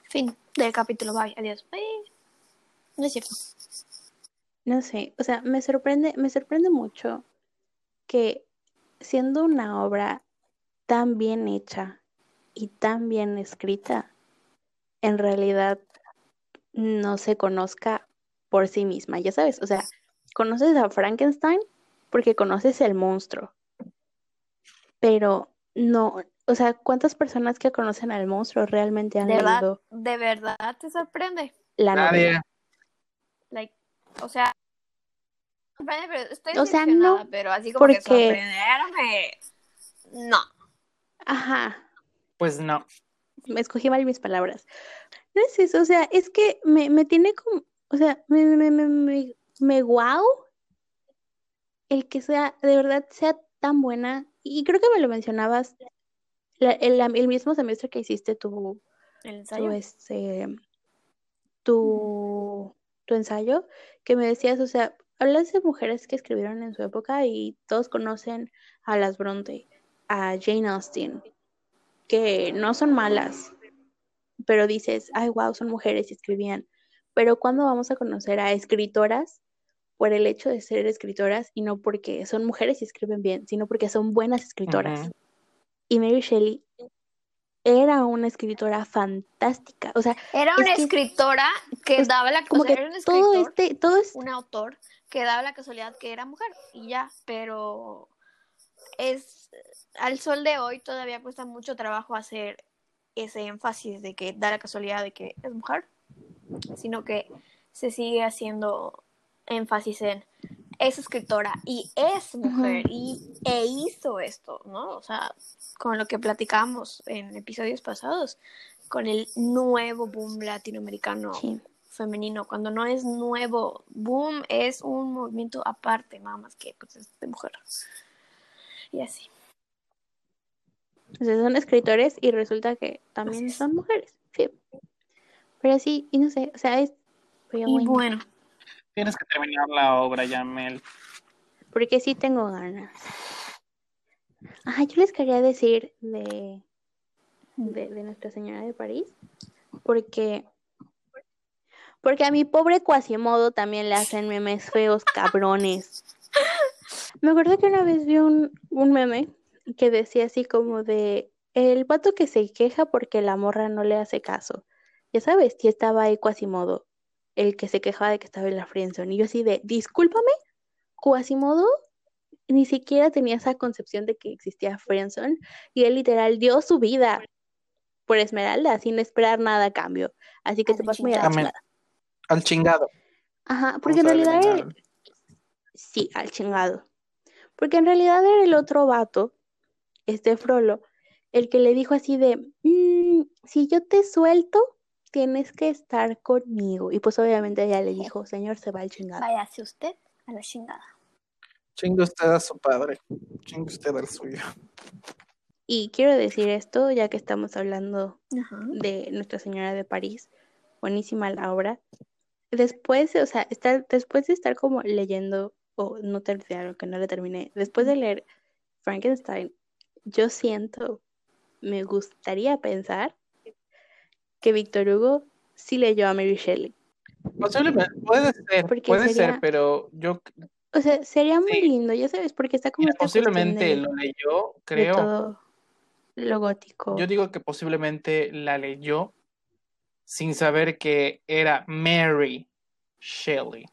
Fin del capítulo. Bye. Adiós. Bye. No es cierto. No sé, o sea, me sorprende, me sorprende mucho que siendo una obra tan bien hecha y tan bien escrita, en realidad no se conozca por sí misma, ya sabes, o sea, conoces a Frankenstein porque conoces el monstruo, pero no, o sea, ¿cuántas personas que conocen al monstruo realmente han ¿De verdad? leído ¿De verdad te sorprende? la Nadie. Like, o sea, pero estoy O sea, no, pero así como que porque- sorprenderme, no. Ajá, Pues no. me escogí mal mis palabras. No es eso, o sea, es que me, me tiene como, o sea, me, me, me, me, me guau el que sea, de verdad, sea tan buena. Y creo que me lo mencionabas la- el, el mismo semestre que hiciste tu, El tu, ensayo. este, tu, tu ensayo, que me decías, o sea, hablas de mujeres que escribieron en su época y todos conocen a las Bronte, a Jane Austen, que no son malas, pero dices, ay, wow, son mujeres y escribían. Pero ¿cuándo vamos a conocer a escritoras por el hecho de ser escritoras y no porque son mujeres y escriben bien, sino porque son buenas escritoras? Y Mary Shelley era una escritora fantástica. O sea, Era una escritora que pues, daba la como o sea, que era un todo este, todo es, un autor que daba la casualidad que era mujer y ya, pero es al sol de hoy todavía cuesta mucho trabajo hacer ese énfasis de que da la casualidad de que es mujer, sino que se sigue haciendo énfasis en es escritora y es mujer y e hizo esto, ¿no? O sea, con lo que platicamos en episodios pasados, con el nuevo boom latinoamericano sí. femenino, cuando no es nuevo, boom es un movimiento aparte, nada más que pues es de mujer. Y así. Sea, son escritores y resulta que también son mujeres. Sí. Pero sí, y no sé, o sea, es pero Y bueno, bueno, Tienes que terminar la obra, Yamel. porque sí tengo ganas. Ah, yo les quería decir de, de, Nuestra Señora de París, porque porque a mi pobre Quasimodo también le hacen memes feos, cabrones. Me acuerdo que una vez vi un, un meme que decía así como de el vato que se queja porque la morra no le hace caso. Ya sabes, y estaba ahí Quasimodo, el que se quejaba de que estaba en la friendzone. Y yo así de, discúlpame, Quasimodo ni siquiera tenía esa concepción de que existía friendzone y él literal dio su vida por Esmeralda sin esperar nada a cambio. Así que A te vas muy a. Al chingado. Ajá, porque en Vamos realidad era- sí, al chingado. Porque en realidad era el otro vato, este Frollo, el que le dijo así de, "Mm, si yo te suelto, tienes que estar conmigo. Y pues obviamente ella le dijo, señor, se va al chingado. váyase usted a la chingada. Chingue usted a su padre. Chingue usted al suyo. Y quiero decir esto, ya que estamos hablando Ajá. de Nuestra Señora de París, buenísima la obra, después, o sea, estar, después de estar como leyendo, o no terminar, que no le terminé, después de leer Frankenstein, yo siento, me gustaría pensar que Víctor Hugo sí leyó a Mary Shelley. Posiblemente, puede ser, Porque puede sería- ser, pero yo O sea, sería muy Sí. lindo, ya sabes, porque está como mira, esta posiblemente de- lo leyó, de creo. todo lo gótico. Yo digo que posiblemente la leyó sin saber que era Mary Shelley.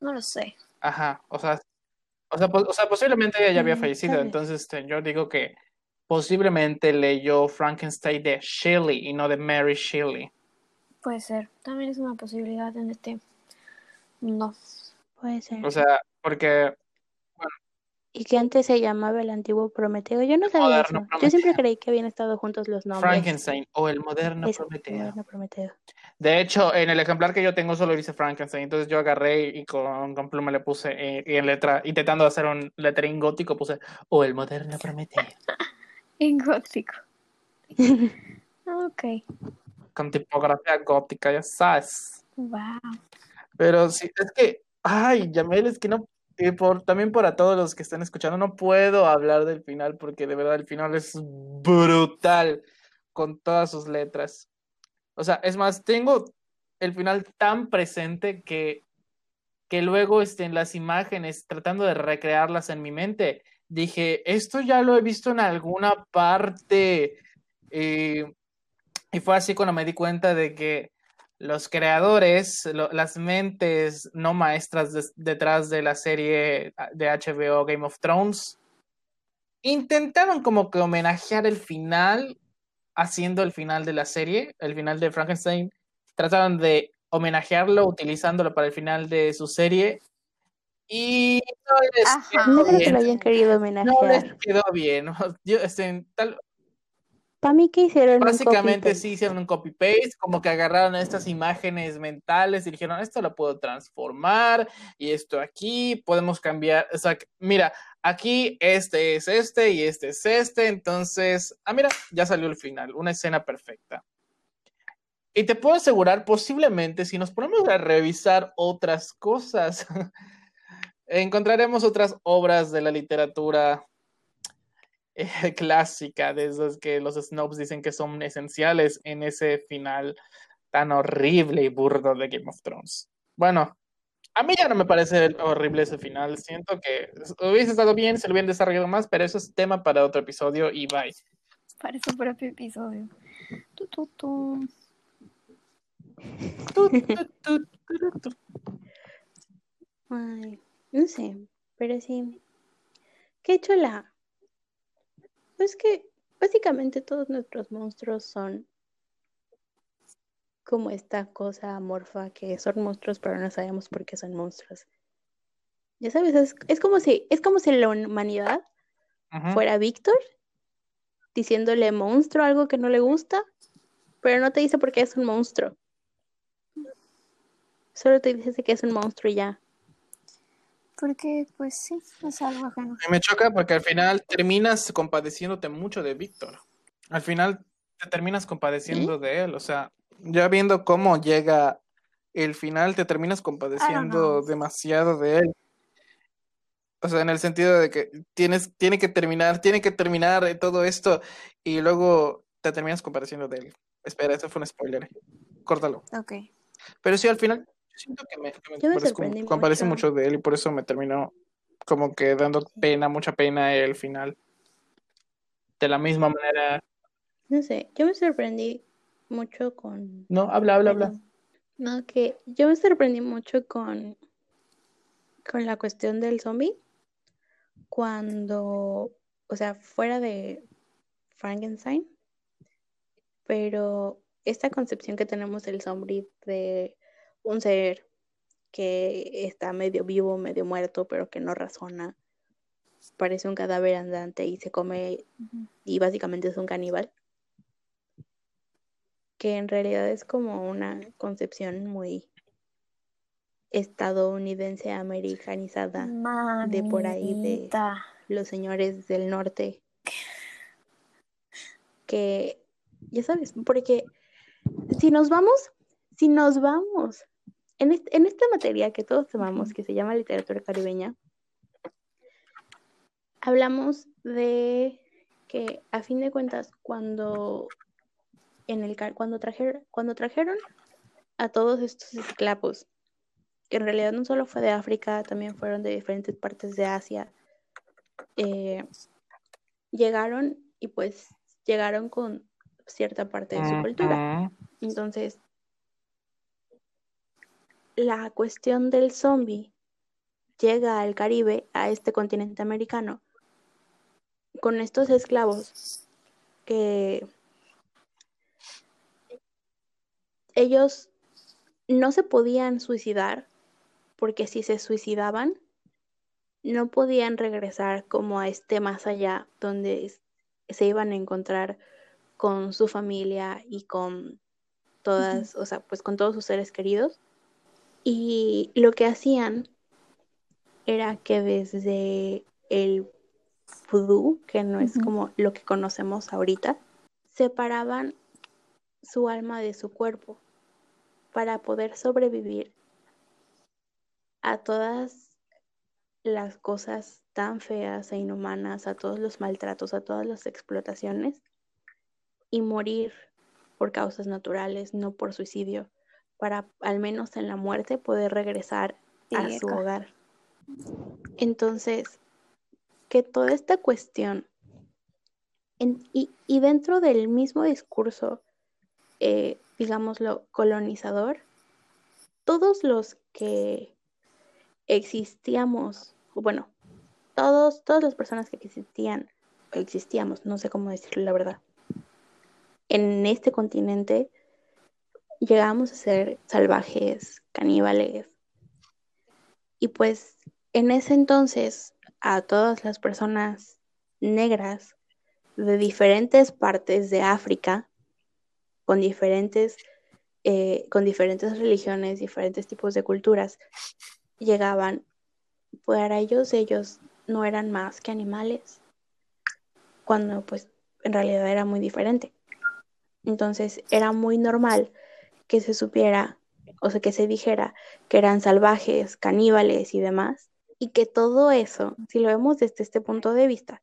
No lo sé. Ajá, o sea, o sea, po- o sea, posiblemente ella ya había Mm, fallecido, vez. entonces este, yo digo que posiblemente leyó Frankenstein de Shelley y no de Mary Shelley. Puede ser. También es una posibilidad en este mundo. Puede ser. O sea, porque Y que antes se llamaba el antiguo Prometeo. Yo no sabía eso. Yo siempre Prometeo. creí que habían estado juntos los nombres. Frankenstein o el moderno Prometeo. moderno Prometeo. De hecho, en el ejemplar que yo tengo solo dice Frankenstein, entonces yo agarré y con, con pluma le puse eh, y en letra, intentando hacer un letterín gótico, puse o el moderno Prometeo. En gótico. ok. Con tipografía gótica, ya sabes. Wow. Pero sí, es que, ay, Yamel, es que no, y por, también para todos los que están escuchando, no puedo hablar del final porque de verdad el final es brutal con todas sus letras. O sea, es más, tengo el final tan presente que, que luego este, en las imágenes, tratando de recrearlas en mi mente, dije, esto ya lo he visto en alguna parte. eh, y fue así cuando me di cuenta de que los creadores, las mentes no maestras detrás de la serie de HBO Game of Thrones, intentaron como que homenajear el final, haciendo el final de la serie, el final de Frankenstein, trataron de homenajearlo utilizándolo para el final de su serie y no les Ajá. quedó No creo que bien. lo hayan querido No les homenajear. quedó bien. Yo, este, tal, Para mí que hicieron un Básicamente copy-paste. sí hicieron un copy-paste, como que agarraron estas imágenes mentales y dijeron, esto lo puedo transformar y esto aquí, podemos cambiar, o sea, mira, aquí este es este y este es este, entonces, ah, mira, ya salió el final, una escena perfecta. Y te puedo asegurar, posiblemente, si nos ponemos a revisar otras cosas, encontraremos otras obras de la literatura eh, clásica, de esas que los snobs dicen que son esenciales en ese final tan horrible y burdo de Game of Thrones. Bueno, a mí ya no me parece horrible ese final. Siento que hubiese estado bien, se lo hubieran desarrollado más, pero eso es tema para otro episodio y bye. Para su propio episodio. Tu, tu, tu. Tu, tu, tu, tu, tu. Ay, no sé, pero sí. Qué chula. Pues que básicamente todos nuestros monstruos son como esta cosa amorfa que son monstruos, pero no sabemos por qué son monstruos. Ya sabes, es, es como si, es como si la humanidad fuera Víctor diciéndole monstruo algo que no le gusta, pero no te dice por qué es un monstruo. Solo te dice que es un monstruo y ya. Porque, pues sí, es algo ajeno. Y me choca porque al final terminas compadeciéndote mucho de Víctor. Al final te terminas compadeciendo de él. O sea, ya viendo cómo llega el final, te terminas compadeciendo know. demasiado de él. O sea, en el sentido de que tienes, tiene que terminar, tiene que terminar todo esto y luego te terminas compadeciendo de él. Espera, eso fue un spoiler. Córtalo. Ok. Pero sí, al final, siento que me, que me Yo me compadezco- sorprendí compadece mucho. mucho de él y por eso me terminó como que dando pena, mucha pena el final. De la misma manera. No sé, yo me sorprendí mucho con... No, habla, habla, habla. No, que yo me sorprendí mucho con, con la cuestión del zombie cuando, o sea, fuera de Frankenstein, pero esta concepción que tenemos del zombie de un ser que está medio vivo, medio muerto, pero que no razona, parece un cadáver andante y se come y básicamente es un caníbal. Que en realidad es como una concepción muy estadounidense americanizada de por ahí de los señores del norte. Que ya sabes porque si nos vamos si nos vamos en, est- en esta materia que todos tomamos, que se llama literatura caribeña, hablamos de que a fin de cuentas, cuando en el cuando trajeron, cuando trajeron a todos estos esclavos, que en realidad no solo fue de África, también fueron de diferentes partes de Asia, eh, llegaron y pues llegaron con cierta parte de su cultura. Entonces, la cuestión del zombie llega al Caribe, a este continente americano, con estos esclavos que ellos no se podían suicidar porque si se suicidaban no podían regresar como a este más allá donde se iban a encontrar con su familia y con todas, o sea, pues con todos sus seres queridos. Y lo que hacían era que desde el vudú, que no es como lo que conocemos ahorita, separaban su alma de su cuerpo para poder sobrevivir a todas las cosas tan feas e inhumanas, a todos los maltratos, a todas las explotaciones y morir por causas naturales, no por suicidio, para al menos en la muerte poder regresar a su hogar. Entonces, que toda esta cuestión en- y, y dentro del mismo discurso, eh, digámoslo, colonizador, todos los que existíamos, bueno, todos, todas las personas que existían, o existíamos, no sé cómo decirlo la verdad, en este continente llegamos a ser salvajes, caníbales. Y pues en ese entonces a todas las personas negras de diferentes partes de África, con diferentes, eh, con diferentes religiones, diferentes tipos de culturas, llegaban, para ellos ellos no eran más que animales, cuando pues en realidad era muy diferente. Entonces era muy normal que se supiera, o sea, que se dijera que eran salvajes, caníbales y demás, y que todo eso, si lo vemos desde este punto de vista,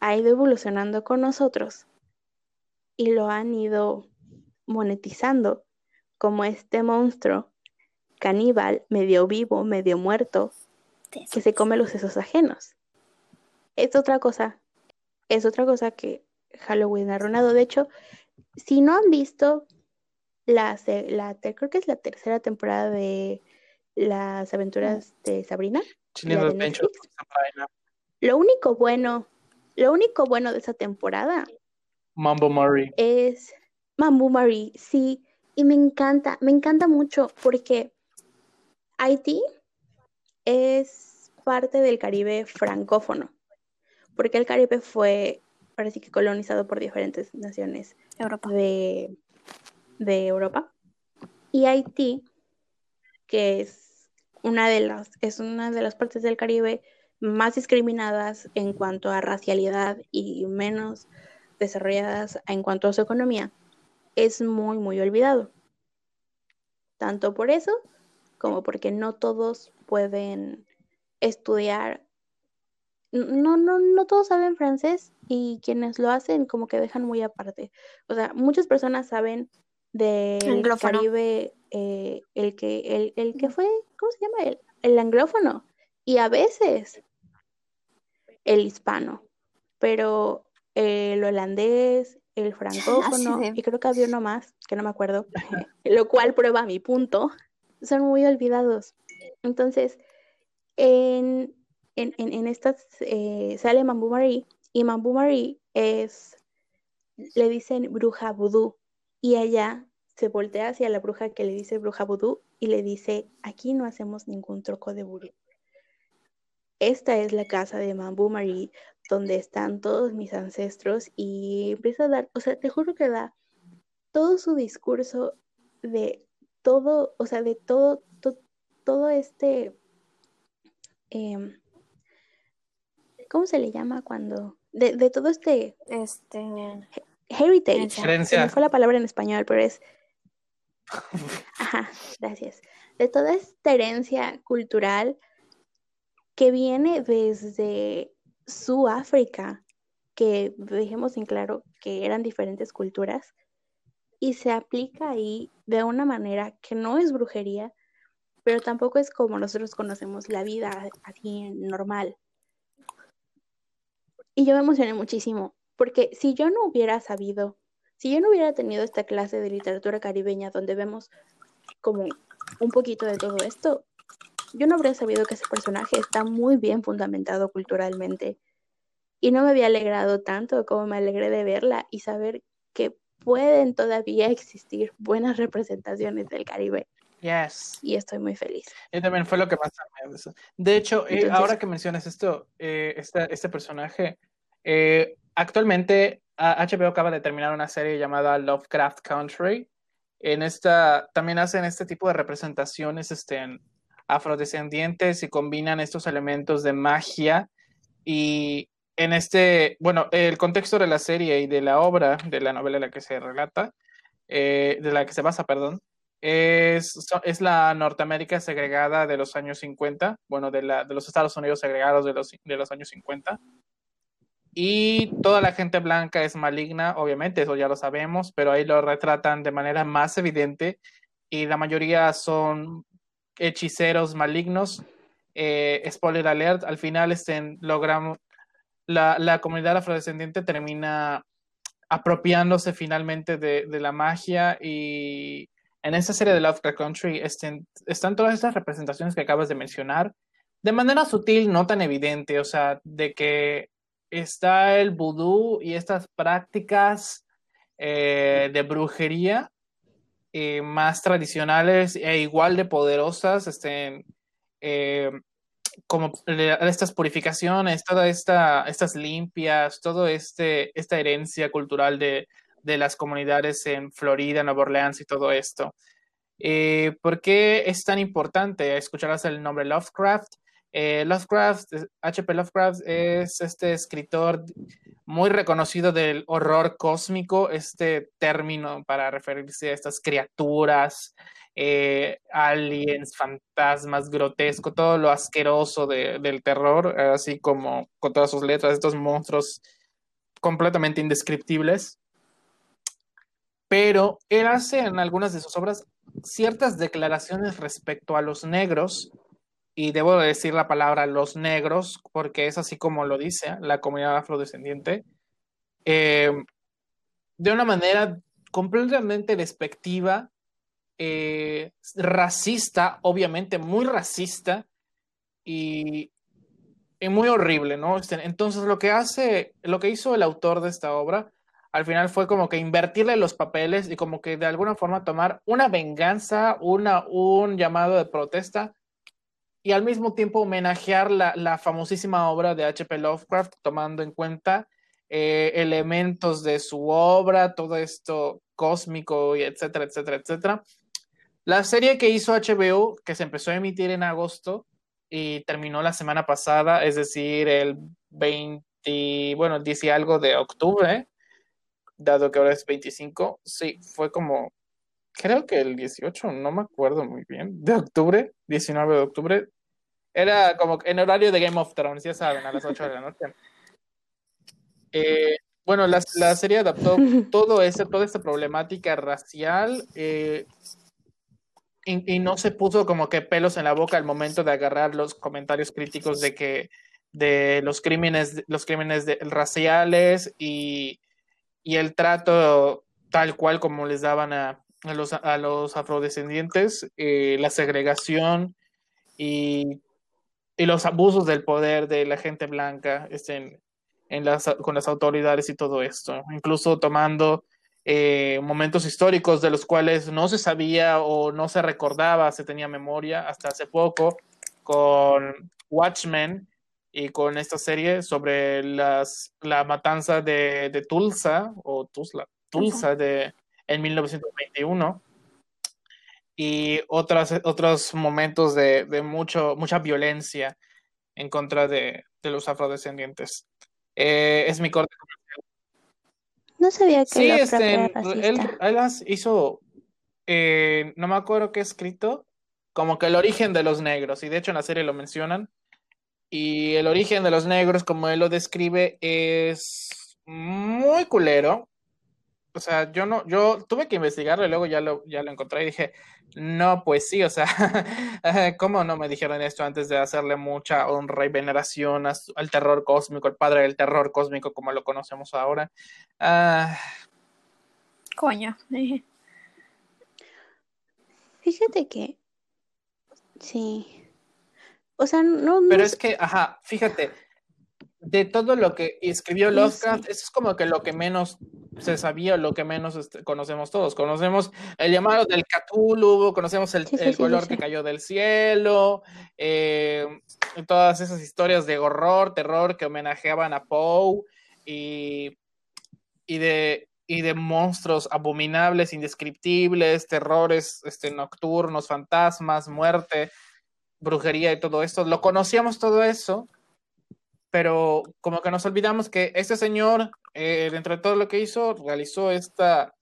ha ido evolucionando con nosotros y lo han ido monetizando como este monstruo caníbal, medio vivo, medio muerto, que se come los sesos ajenos. Es otra cosa, es otra cosa que Halloween ha arruinado. De hecho, si no han visto la, se- la te- creo que es la tercera temporada de las aventuras de Sabrina, de Netflix, lo único bueno, lo único bueno de esa temporada Mambo Murray. es Mambu Marie, sí, y me encanta, me encanta mucho porque Haití es parte del Caribe francófono, porque el Caribe fue, sí que colonizado por diferentes naciones Europa. de, de Europa. Y Haití, que es una de las, es una de las partes del Caribe más discriminadas en cuanto a racialidad y menos desarrolladas en cuanto a su economía, es muy, muy olvidado. Tanto por eso como porque no todos pueden estudiar. No, no, no todos saben francés y quienes lo hacen como que dejan muy aparte. O sea, muchas personas saben del Anglófono. Caribe, eh, el que, el, el que fue, ¿cómo se llama? El, el anglófono. Y a veces el hispano. Pero el holandés, el francófono, y creo que había uno más, que no me acuerdo, lo cual prueba mi punto, son muy olvidados. Entonces, en, en, en, en estas eh, sale Mambu Marie, y Mambu Marie es, le dicen bruja vudú, y ella se voltea hacia la bruja que le dice bruja vudú y le dice, aquí no hacemos ningún truco de vudú. Esta es la casa de Mambu Marie, donde están todos mis ancestros, y empieza a dar, o sea, te juro que da todo su discurso de todo, o sea, de todo, to- todo este, em, ¿cómo se le llama cuando? De, de todo este Este. heritage, Herencia. fue la palabra en español, pero es, ajá, gracias, de toda esta herencia cultural que viene desde Sudáfrica, que dejemos en claro que eran diferentes culturas, y se aplica ahí de una manera que no es brujería, pero tampoco es como nosotros conocemos la vida así normal. Y yo me emocioné muchísimo, porque si yo no hubiera sabido, si yo no hubiera tenido esta clase de literatura caribeña donde vemos como un poquito de todo esto, yo no habría sabido que ese personaje está muy bien fundamentado culturalmente. Y no me había alegrado tanto como me alegré de verla y saber que pueden todavía existir buenas representaciones del Caribe. Yes. Y estoy muy feliz. Y también fue lo que más amé. De hecho, eh, ahora que mencionas esto, eh, este, este, personaje, eh, actualmente HBO acaba de terminar una serie llamada Lovecraft Country. En esta también hacen este tipo de representaciones este, afrodescendientes y combinan estos elementos de magia y en este, bueno, el contexto de la serie y de la obra, de la novela en la que se relata, eh, de la que se basa, perdón, es, es la Norteamérica segregada de los años 50, bueno, de, la, de los Estados Unidos segregados de los, de los años 50. Y toda la gente blanca es maligna, obviamente, eso ya lo sabemos, pero ahí lo retratan de manera más evidente y la mayoría son hechiceros malignos. Eh, spoiler alert, al final estén, logramos, la, comunidad afrodescendiente termina apropiándose finalmente de, la magia y en esta serie de Lovecraft Country estén, están todas estas representaciones que acabas de mencionar de manera sutil, no tan evidente, o sea, de que está el vudú y estas prácticas eh, de brujería eh, más tradicionales e igual de poderosas, estén, eh, como estas purificaciones, todas esta, estas limpias, toda este, esta herencia cultural de, las comunidades en Florida, Nueva Orleans y todo esto. ¿Por qué es tan importante? Escucharás el nombre Lovecraft. Eh, Lovecraft, H.P. Lovecraft es este escritor muy reconocido del horror cósmico, este término para referirse a estas criaturas eh, aliens, fantasmas, grotesco, todo lo asqueroso del terror, así como con todas sus letras, estos monstruos completamente indescriptibles. Pero él hace en algunas de sus obras ciertas declaraciones respecto a los negros, y debo decir la palabra los negros, porque es así como lo dice la comunidad afrodescendiente, eh, de una manera completamente despectiva eh, racista, obviamente muy racista y, muy horrible, ¿no? Este, entonces lo que hace, lo que hizo el autor de esta obra, al final fue como que invertirle los papeles y como que de alguna forma tomar una venganza, una, un llamado de protesta y al mismo tiempo homenajear la, famosísima obra de H.P. Lovecraft, tomando en cuenta eh, elementos de su obra, todo esto cósmico y etcétera, etcétera, etcétera. La serie que hizo HBO, que se empezó a emitir en agosto y terminó la semana pasada, es decir, el 20, bueno, dice algo de octubre, dado que ahora es 25, sí, fue como, creo que el 18, no me acuerdo muy bien, de octubre, 19 de octubre, era como en horario de Game of Thrones, ya saben, a las 8 de la noche. Eh, bueno, la, serie adaptó todo ese, toda esta problemática racial eh, y, no se puso como que pelos en la boca al momento de agarrar los comentarios críticos de que de los crímenes, los crímenes raciales y, el trato tal cual como les daban a, los, a los afrodescendientes, eh, la segregación y, los abusos del poder de la gente blanca este, en las, con las autoridades y todo esto, incluso tomando eh, momentos históricos de los cuales no se sabía o no se recordaba, se tenía memoria hasta hace poco con Watchmen y con esta serie sobre las, la matanza de, Tulsa o Tulsa, Tulsa. de, en 1921 y otras, otros momentos de, mucho, mucha violencia en contra de, los afrodescendientes. Eh, es mi corte no sabía que sí, este, él, él, hizo, eh, no me acuerdo qué escrito, como que el origen de los negros, y de hecho en la serie lo mencionan. Y el origen de los negros, como él lo describe, es muy culero. O sea, yo no, yo tuve que investigarlo y luego ya lo, ya lo encontré y dije, no, pues sí, o sea, ¿cómo no me dijeron esto antes de hacerle mucha honra y veneración a al terror cósmico, al padre del terror cósmico como lo conocemos ahora? Ah, Coño. Fíjate que sí. O sea, no, no Pero es- es que, ajá, fíjate, de todo lo que escribió Lovecraft, sí. eso es como que lo que menos se sabía, lo que menos este, conocemos todos. Conocemos el llamado del Cthulhu, conocemos el, Sí, color que cayó del cielo, eh, todas esas historias de horror, terror que homenajeaban a Poe y, y de y de monstruos abominables, indescriptibles, terrores este, nocturnos, fantasmas, muerte, brujería y todo esto. Lo conocíamos todo eso, pero como que nos olvidamos que este señor, eh, dentro de todo lo que hizo, realizó esta,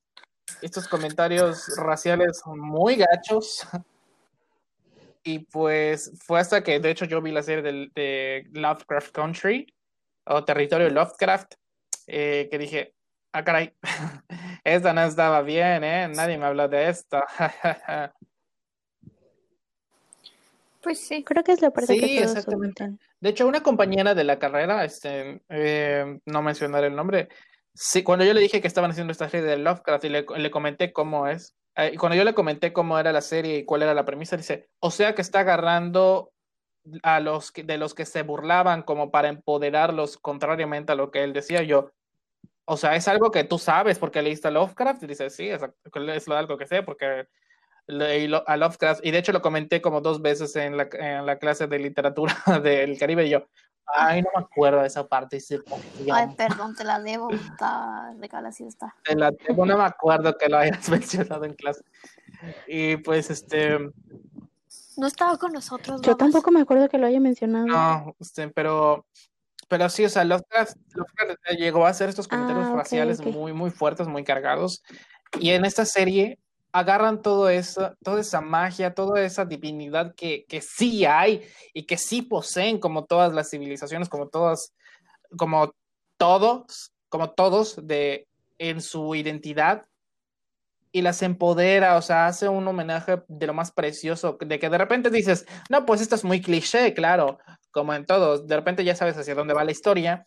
estos comentarios raciales muy gachos. Y pues fue hasta que, de hecho, yo vi la serie de, Lovecraft Country o Territorio Lovecraft, eh, que dije, ah, caray, esta no estaba bien, ¿eh? Nadie me habló de esto. Pues sí. creo que es la parte Sí, que todos exactamente. omitan. De hecho, una compañera de la carrera, este, eh, no mencionaré el nombre, sí, cuando yo le dije que estaban haciendo esta serie de Lovecraft y le, comenté cómo es, eh, cuando yo le comenté cómo era la serie y cuál era la premisa, dice, o sea que está agarrando a los que, de los que se burlaban como para empoderarlos contrariamente a lo que él decía. Yo, o sea, es algo que tú sabes porque leíste a Lovecraft y dice, sí, exacto, es algo que sé porque a Lovecraft y de hecho lo comenté como dos veces en la, en la clase de literatura del Caribe y yo, ay, no me acuerdo de esa parte. Ay, perdón, te la debo. Está sí está. de la- no me acuerdo que lo hayas mencionado en clase. Y pues, este, No estaba con nosotros. Yo babas. tampoco me acuerdo que lo haya mencionado. no, este, pero, pero sí, o sea, Lovecraft, Lovecraft llegó a hacer estos comentarios Ah, ok, raciales ok. muy, muy fuertes, muy cargados. Y en esta serie agarran todo eso, toda esa magia, toda esa divinidad que, que sí hay y que sí poseen como todas las civilizaciones, como todas, como todos, como todos de en su identidad y las empodera, o sea, hace un homenaje de lo más precioso, de que de repente dices, no, pues esto es muy cliché, claro, como en todos, de repente ya sabes hacia dónde va la historia,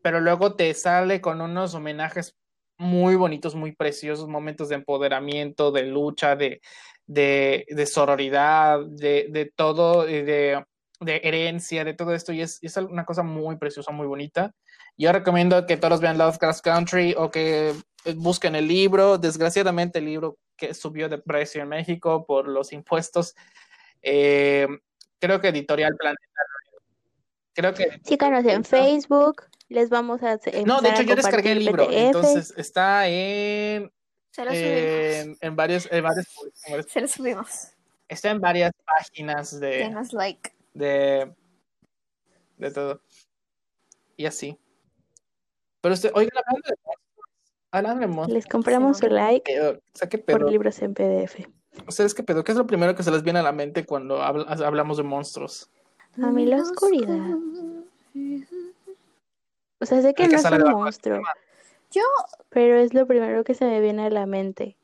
pero luego te sale con unos homenajes muy bonitos, muy preciosos, momentos de empoderamiento, de lucha, de, de, de sororidad, de, de todo, y de, de herencia, de todo esto, y es, es una cosa muy preciosa, muy bonita. Yo recomiendo que todos vean Lovecraft Country o que busquen el libro. Desgraciadamente, el libro que subió de precio en México por los impuestos. Eh, creo que Editorial Planeta. Creo que. Síganos en Facebook, les vamos a No, de hecho, yo descargué el libro. PDF. Entonces está en, Se lo subimos. en, varios, en varios- en varios- Se lo subimos. Está en varias páginas de, Denos like. de, de todo. Y así. Pero usted, oigan, hablando de monstruos, hablando de monstruos, Les compramos su like eh, o sea, ¿qué por libros en PDF. ¿Ustedes qué pedo? ¿Qué es lo primero que se les viene a la mente cuando habl- hablamos de monstruos? A mí la oscuridad. O sea, sé que no es un monstruo, Yo, pero es lo primero que se me viene a la mente.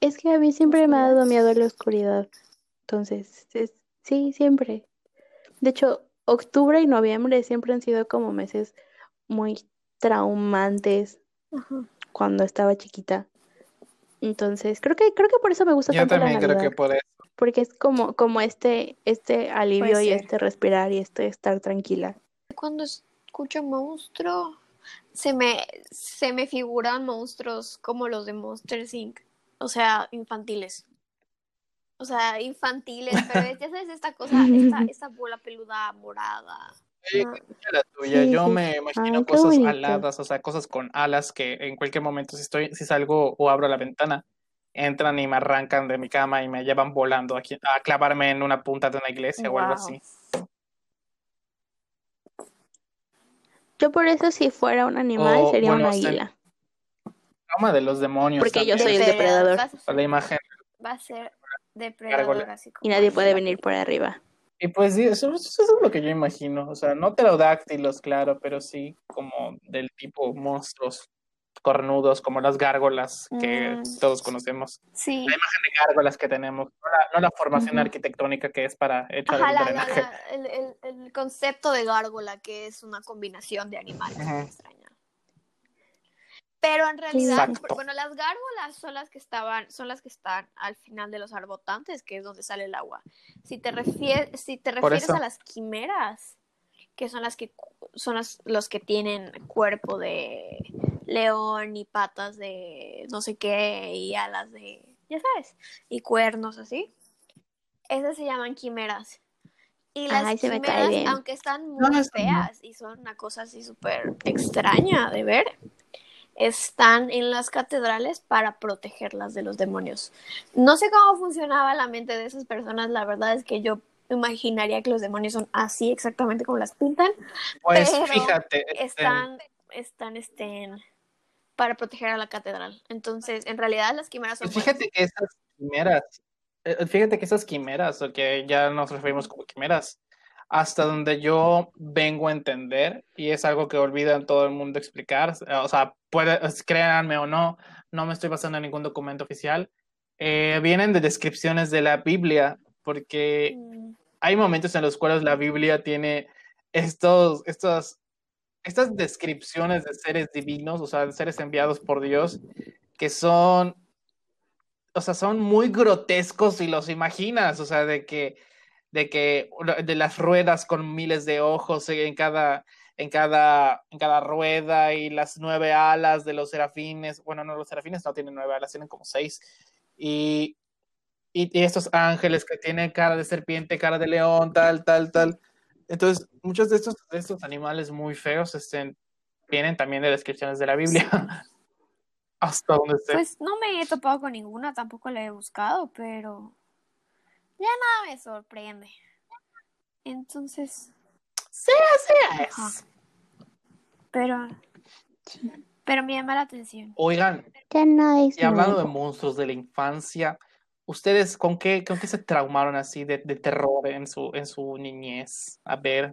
Es que a mí siempre me ha dado miedo la oscuridad. Entonces, es- sí, siempre. De hecho, octubre y noviembre siempre han sido como meses muy traumantes Ajá. cuando estaba chiquita. Entonces, creo que, creo que por eso me gusta Yo tanto la también creo que Navidad, por eso. porque es como, como este, este alivio y ser. este respirar y este estar tranquila. cuando escucho monstruo, se me, se me figuran monstruos como los de Monster Inc. O sea, infantiles. O sea, infantiles, pero es, ya sabes, esta cosa, esta, esta bola peluda morada. Sí, escucha la tuya. Sí, Yo sí. me imagino Ay, cosas bonito. aladas, o sea, cosas con alas que en cualquier momento, si estoy, si salgo o abro la ventana, entran y me arrancan de mi cama y me llevan volando aquí, a clavarme en una punta de una iglesia o algo así. Yo por eso si fuera un animal O, sería bueno, un se- águila, Trauma de los demonios. porque yo soy el depredador. A la imagen. Va a ser Depredador, Gárgola. así como y nadie puede venir por arriba. Y pues sí, eso, eso es lo que yo imagino. O sea, no pterodáctilos, claro, pero sí como del tipo monstruos cornudos, como las gárgolas que Mm. todos conocemos. Sí. La imagen de gárgolas que tenemos, no la, no la formación arquitectónica que es para echar Ajá, el la- la- drenaje. la- el, el- el concepto de gárgola, que es una combinación de animales muy extraña. Pero en realidad, Exacto. bueno, las gárgolas son las que estaban, son las que están al final de los arbotantes, que es donde sale el agua. Si te refieres, si te refieres a las quimeras, que son las que son las- los que tienen cuerpo de león y patas de no sé qué y alas de, ya sabes, y cuernos así. Esas se llaman quimeras. Y las Ay, quimeras, aunque están muy no. feas y son una cosa así súper extraña de ver, están en las catedrales para protegerlas de los demonios. No sé cómo funcionaba la mente de esas personas, la verdad es que yo imaginaría que los demonios son así exactamente como las pintan, Pues pero fíjate, este, están, están, estén para proteger a la catedral. Entonces, en realidad las quimeras son pues buenas. fíjate que esas quimeras, eh, fíjate que esas quimeras, o que ya nos referimos como quimeras, hasta donde yo vengo a entender, y es algo que olvidan todo el mundo explicar, o sea, puede, créanme o no, no me estoy basando en ningún documento oficial, eh, vienen de descripciones de la Biblia, porque Mm, hay momentos en los cuales la Biblia tiene estos, estos, estas descripciones de seres divinos, o sea, de seres enviados por Dios, que son, o sea, son muy grotescos si los imaginas, o sea, de que, de que, de las ruedas con miles de ojos en cada, en cada, en cada rueda y las nueve alas de los serafines, bueno, no, los serafines no tienen nueve alas, tienen como seis, y, y, y estos ángeles que tienen cara de serpiente, cara de león, tal, tal, tal. Entonces, muchos de estos, de estos animales muy feos este, vienen también de descripciones de la Biblia. Hasta donde esté. Pues no me he topado con ninguna, tampoco la he buscado, pero ya nada me sorprende. Entonces, Sí, así es. Ajá. pero, pero me llama la atención. Oigan, Ya no es y hablando de monstruos de la infancia, ¿ustedes con qué, con qué se traumaron así de, de terror en su, en su niñez? A ver,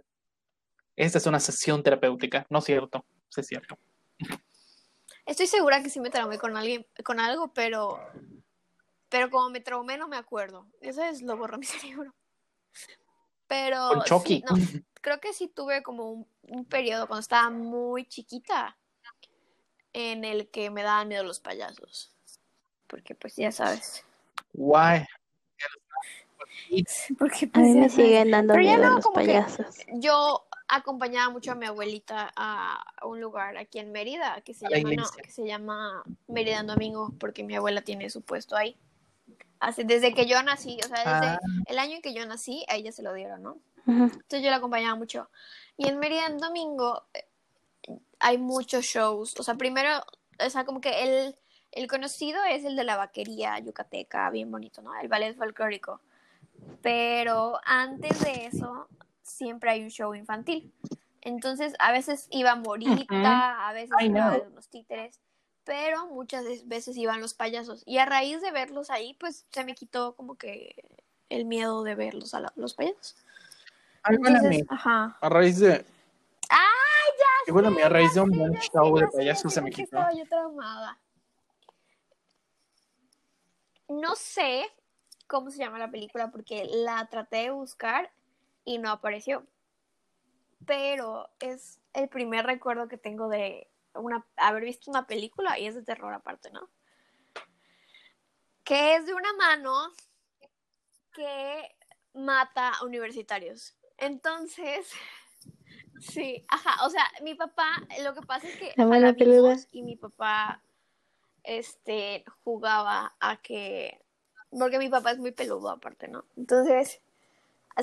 esta es una sesión terapéutica, ¿no es cierto? Sí, es cierto. Estoy segura que sí me traumé con alguien, con algo, pero, pero como me traumé no me acuerdo. Eso es lo borró mi cerebro. Pero Con Chucky. sí, no, creo que sí tuve como un, un periodo cuando estaba muy chiquita en el que me daban miedo los payasos. Porque pues ya sabes. Guay. Porque A pues mí ya me siguen dando Pero ya miedo no, los como que- payasos. Yo acompañaba mucho a mi abuelita a un lugar aquí en Mérida que se A llama, no, que se llama Mérida en Domingo, porque mi abuela tiene su puesto ahí. Así, desde que yo nací, o sea, desde Ah. el año en que yo nací, a ella se lo dieron, ¿no? Ujú. Entonces yo la acompañaba mucho. Y en Mérida en Domingo eh, hay muchos shows. O sea, primero, o sea, como que el, el conocido es el de la vaquería yucateca, bien bonito, ¿no? El ballet folclórico. Pero antes de eso, siempre hay un show infantil. Entonces, a veces iba Morita, a veces iban los títeres, pero muchas veces iban los payasos. Y a raíz de verlos ahí, pues se me quitó como que el miedo de verlos a la- los payasos. Ay, Entonces, ajá. a raíz de. ¡Ay, ya! Y bueno, a mí, a raíz de un buen sé, show de sé, payasos se me quitó. Estaba yo traumada. No sé cómo se llama la película porque la traté de buscar y no apareció. Pero es el primer recuerdo que tengo de una, haber visto una película y es de terror aparte, ¿no? Que es de una mano que mata a universitarios. Entonces, sí, ajá, o sea, mi papá, lo que pasa es que La vimos y mi papá este jugaba a que porque mi papá es muy peludo aparte, ¿no? Entonces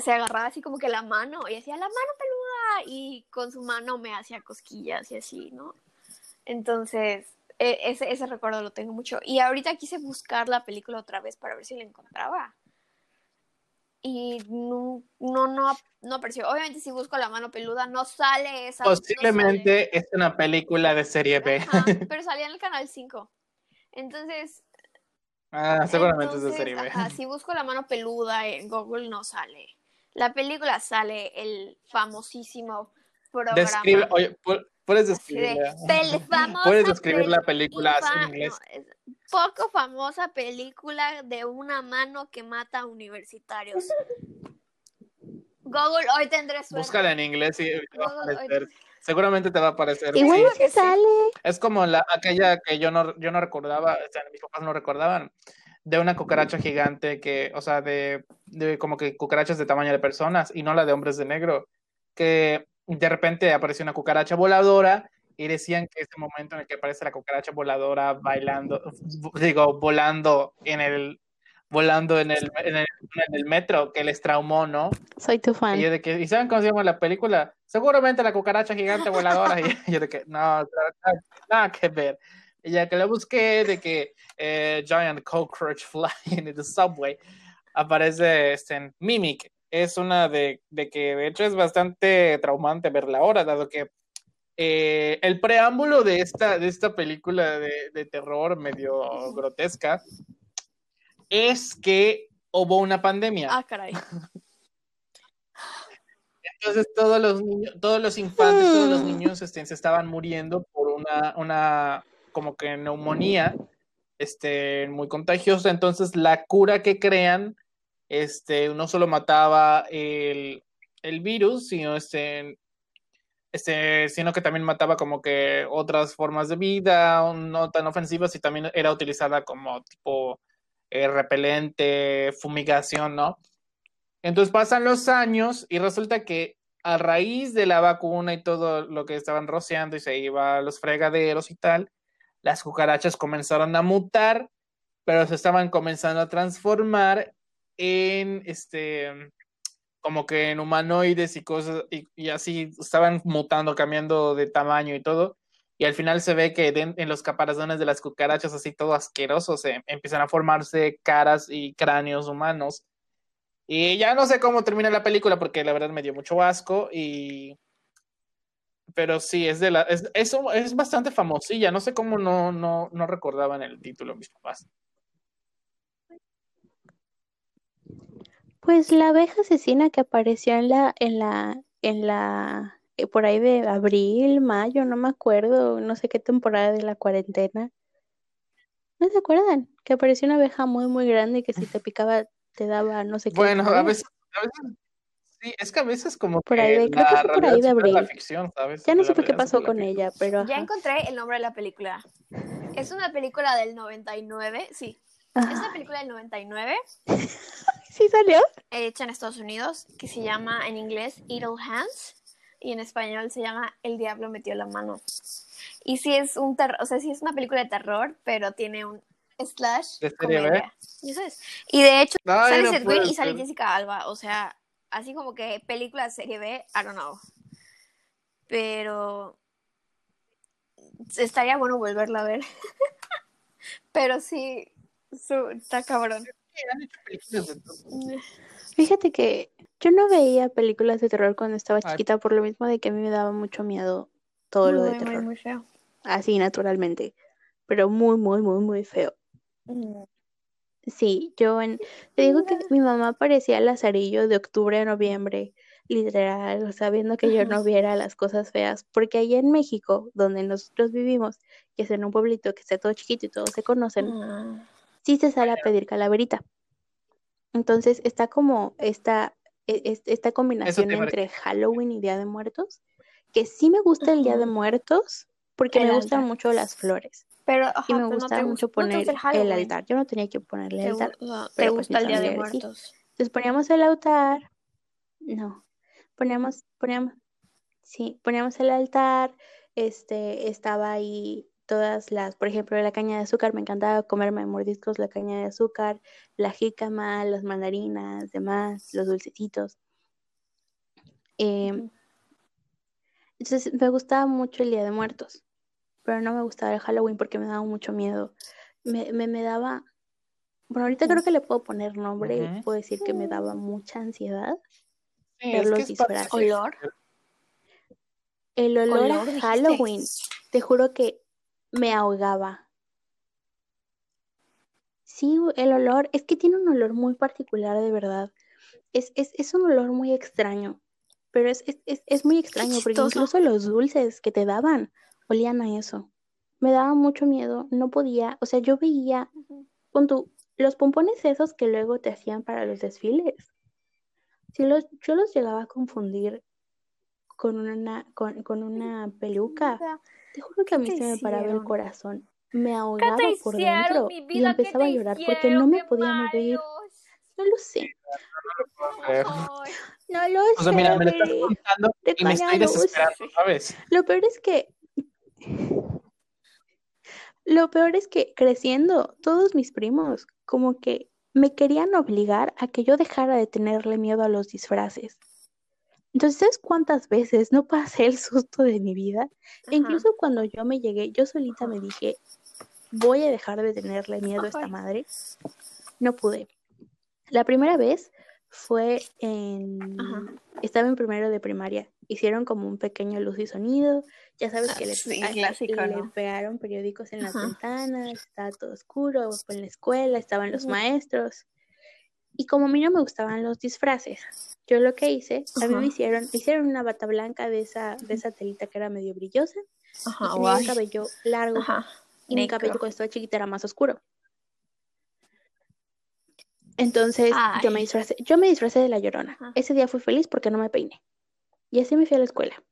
se agarraba así como que la mano y hacía la mano peluda y con su mano me hacía cosquillas y así, ¿no? Entonces, e- ese, ese recuerdo lo tengo mucho. Y ahorita quise buscar la película otra vez para ver si la encontraba. Y no, no, no, no apareció. Obviamente si busco la mano peluda no sale esa. no Posiblemente es una película de serie B. Ajá, pero salía en el canal 5. Entonces, Ah, seguramente es de Entonces, serie B. ajá, si busco la mano peluda en Google no sale. La película sale el famosísimo programa. Describe, oye, pu- puedes así de, describirla. "Pel- famosa Puedes describir la pel- película así en inglés. no, poco famosa película de una mano que mata a universitarios. Google, hoy tendré suerte. Búscala en inglés y te va a Google, aparecer. Seguramente te va a aparecer. Igual sí. no se sale. Es como la, aquella que yo no, yo no recordaba, o sea, mis papás no recordaban, de una cucaracha gigante que, o sea, de, de como que cucarachas de tamaño de personas y no la de hombres de negro, que de repente apareció una cucaracha voladora y decían que ese momento en el que aparece la cucaracha voladora bailando, digo, volando en el, volando en el, en el, en el metro, que les traumó, ¿no? Soy tu Y fan. yo de que, ¿y saben cómo se llama la película? Seguramente la cucaracha gigante voladora. Y yo de que, no, nada, que ver. Y ya que lo busqué de que eh, Giant Cockroach Flying in the Subway, aparece este, en Mimic. Es una de, de que, de hecho, es bastante traumante verla ahora, dado que eh, el preámbulo de esta, de esta película de, de terror medio grotesca es que hubo una pandemia. Ah, caray. Entonces todos los niños, todos los infantes, todos los niños este, se estaban muriendo por una, una como que neumonía este, muy contagiosa. Entonces la cura que crean este, no solo mataba el, el virus, sino, este, este, sino que también mataba como que otras formas de vida, no tan ofensivas, y también era utilizada como tipo eh, repelente, fumigación, ¿no? Entonces pasan los años y resulta que a raíz de la vacuna y todo lo que estaban rociando y se iba a los fregaderos y tal, las cucarachas comenzaron a mutar, pero se estaban comenzando a transformar en este como que en humanoides y cosas y, y así estaban mutando, cambiando de tamaño y todo. Y al final se ve que en los caparazones de las cucarachas, así todo asqueroso, se empiezan a formarse caras y cráneos humanos. Y ya no sé cómo termina la película porque la verdad me dio mucho asco y pero sí es de la es, es, es bastante famosilla, no sé cómo no no no recordaban el título mis papás. Pues la abeja asesina que apareció en la, en la, en la, por ahí de abril, mayo, no me acuerdo, no sé qué temporada de la cuarentena. ¿No se acuerdan? Que apareció una abeja muy, muy grande y que si te picaba te daba no sé qué. Bueno, a veces, a veces sí, es que a veces como Por que ahí de- creo que la fue por ahí de la abril. ficción, ¿sabes? Ya no supe qué pasó con la ella, pero Ya encontré el nombre de la película. Es una película del 99, sí. Es una Ay, película del 99, ¿Sí salió? hecha en Estados Unidos, que se llama en inglés Idle Hands y en español se llama El Diablo metió la mano. Y sí es un terror, o sea, sí es una película de terror, pero tiene un slash ¿De serie B? comedia. ¿Ya sabes? Y de hecho Ay, sale no Seth Green y sale. Jessica Alba, o sea, así como que película de serie B, I don't know. Pero estaría bueno volverla a ver. Pero sí, su- está cabrón. Fíjate que yo no veía películas de terror cuando estaba Ay. chiquita por lo mismo de que a mí me daba mucho miedo todo lo de Muy, muy, terror. muy feo. Así naturalmente, pero muy, muy, muy, muy feo. Mm. Sí, yo en... Te digo que mi mamá parecía Lazarillo de octubre a noviembre, literal, o sea, viendo que yo no viera las cosas feas, porque allá en México, donde nosotros vivimos, que es en un pueblito que está todo chiquito y todos se conocen, Ah. sí se sale a pedir calaverita. Entonces está como esta, es- esta combinación entre Halloween y Día de Muertos, que sí me gusta el Día de. Muertos, porque El me gustan altar. mucho las flores. Pero, ajá, Y me pero no gusta te mucho no poner el el altar. Yo no tenía que ponerle Te, altar. gu- o sea, ¿te pero pues gusta el Día de familiares sí. Muertos. Entonces poníamos el altar, no, poníamos, poníamos, sí, poníamos el altar, este, estaba ahí todas las, por ejemplo, la caña de azúcar, me encantaba comerme mordiscos la caña de azúcar, la jícama, las mandarinas, demás, los dulcecitos. Em, entonces me gustaba mucho el Día de Muertos, pero no me gustaba el Halloween porque me daba mucho miedo. Me, me, me daba, bueno, ahorita creo que le puedo poner nombre y puedo decir que me daba mucha ansiedad Sí, ver los disfraces. ¿Olor? El olor ¿Olor, a dijiste? Halloween, te juro que me ahogaba. Sí, el olor, es que tiene un olor muy particular de verdad. Es, es, es un olor muy extraño, pero es, es, es, es muy extraño porque incluso los dulces que te daban olían a eso. Me daba mucho miedo, no podía, o sea, yo veía, pon tú, los pompones esos que luego te hacían para los desfiles. Sí, los, yo los llegaba a confundir con una, con, con una peluca. Te juro que a mí se me paraba el corazón. Me ahogaba ¿Qué te por dentro y empezaba a llorar porque no me ¡Qué podía mover. No lo sé. Ay, No lo O sea, sé, mira, me lo estás Bri. contando Te y me estoy desesperando, ¿sabes? Lo peor es que lo peor es que creciendo, todos mis primos como que me querían obligar a que yo dejara de tenerle miedo a los disfraces. Entonces, ¿sabes cuántas veces no pasé el susto de mi vida? Ajá. incluso cuando yo me llegué, yo solita me dije, voy a dejar de tenerle miedo a esta madre. No pude. La primera vez fue en... Ajá. Estaba en primero de primaria. Hicieron como un pequeño luz y sonido. Ya sabes que le, Sí, a- clásico, le ¿no? pegaron periódicos en las Ajá. ventanas, estaba todo oscuro, fue en la escuela, estaban los maestros. Y como a mí no me gustaban los disfraces, yo lo que hice, a mí Ajá. me hicieron, me hicieron una bata blanca de esa, de esa telita que era medio brillosa y Ajá, tenía el cabello largo Ajá. y mi cabello cuando estaba chiquita era más oscuro. Entonces yo me disfracé, yo me disfracé de la llorona. Ese día fui feliz porque no me peiné. Y así me fui a la escuela.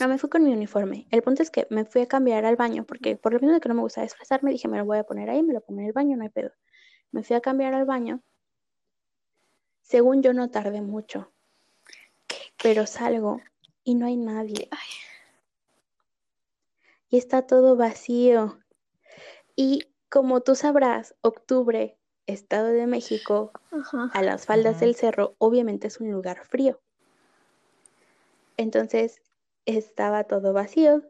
No me fui con mi uniforme. El punto es que me fui a cambiar al baño porque por lo mismo de que no me gusta disfrazarme, dije me lo voy a poner ahí, me lo pongo en el baño, no hay pedo. Me fui a cambiar al baño. Según yo no tardé mucho, pero salgo y no hay nadie. Y está todo vacío. Y como tú sabrás, octubre, Estado de México, Ajá. a las faldas del cerro, obviamente es un lugar frío. Entonces estaba todo vacío.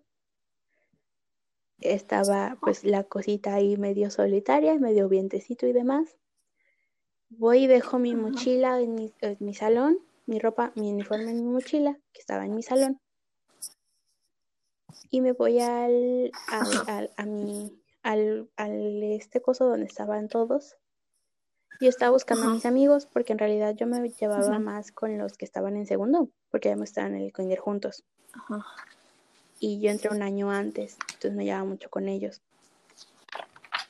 Estaba pues la cosita ahí medio solitaria, medio vientecito y demás. Voy y dejo mi mochila en mi, en mi salón, mi ropa, mi uniforme en mi mochila, que estaba en mi salón. Y me voy al, al, al- a mi, al, al este coso donde estaban todos. Yo estaba buscando a mis amigos porque en realidad yo me llevaba más con los que estaban en segundo, porque además estaban en el kinder juntos. Ajá. Y yo entré un año antes, entonces me llevaba mucho con ellos.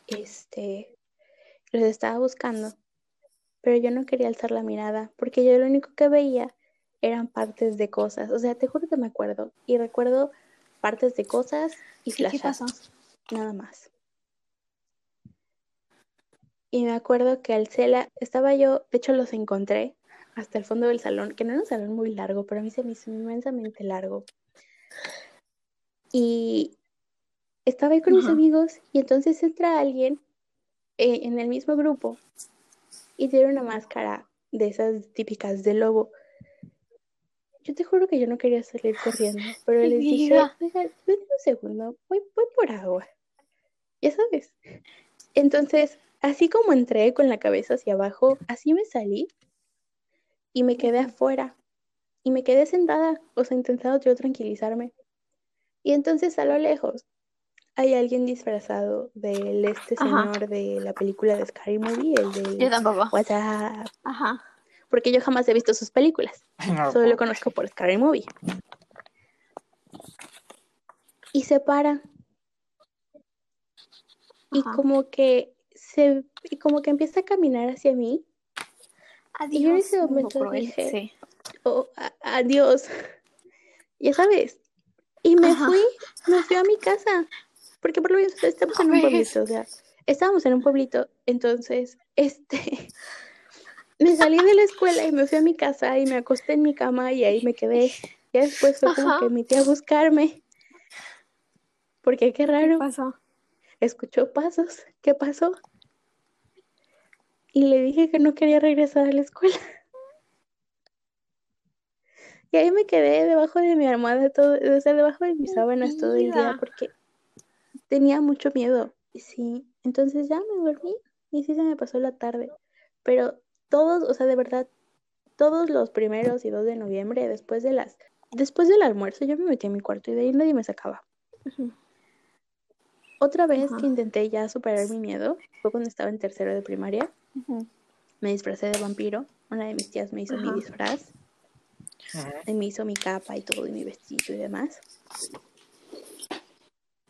Este, los estaba buscando, pero yo no quería alzar la mirada porque yo lo único que veía eran partes de cosas. O sea, te juro que me acuerdo y recuerdo partes de cosas y ¿Y qué pasó? nada más. Y me acuerdo que al Cela estaba yo, de hecho los encontré hasta el fondo del salón, que no era un salón muy largo, pero a mí se me hizo inmensamente largo. Y estaba ahí con mis amigos y entonces entra alguien eh, en el mismo grupo y tiene una máscara de esas típicas de lobo. Yo te juro que yo no quería salir corriendo, pero les dije, oigan, un segundo, voy, voy por agua. Ya sabes. Entonces, así como entré con la cabeza hacia abajo, así me salí y me quedé afuera. Y me quedé sentada, o sea, intentando yo tranquilizarme. Y entonces a lo lejos hay alguien disfrazado del este Ajá. señor de la película de Scary Movie, el Yo del tampoco. WhatsApp, Ajá. porque yo jamás he visto sus películas, No, solo lo conozco por Scary Movie. Y se para y como que se y como que empieza a caminar hacia mí. Y yo en Adiós, ese momento dije, Sí. oh, a- adiós. Ya sabes. Y me Ajá. fui, me fui a mi casa. Porque por lo menos estamos en un ¿Ves? pueblito, o sea, estábamos en un pueblito. Entonces, este, me salí de la escuela y me fui a mi casa y me acosté en mi cama y ahí me quedé. Ya después fue como que mi tía a buscarme. Porque qué ¿Qué raro, pasó? escuchó pasos. ¿Qué pasó? Y le dije que no quería regresar a la escuela. Y ahí me quedé debajo de mi almohada todo, o sea, debajo de mis sábanas todo el día porque tenía mucho miedo. Y Sí, entonces ya me dormí y sí se me pasó la tarde. Pero todos, o sea, de verdad, todos los primeros y dos de noviembre, después de las, después del almuerzo, yo me metí a mi cuarto y de ahí nadie me sacaba. Otra vez que intenté ya superar mi miedo fue cuando estaba en tercero de primaria. Me disfracé de vampiro. Una de mis tías me hizo mi disfraz. Y me hizo mi capa y todo, y mi vestido y demás.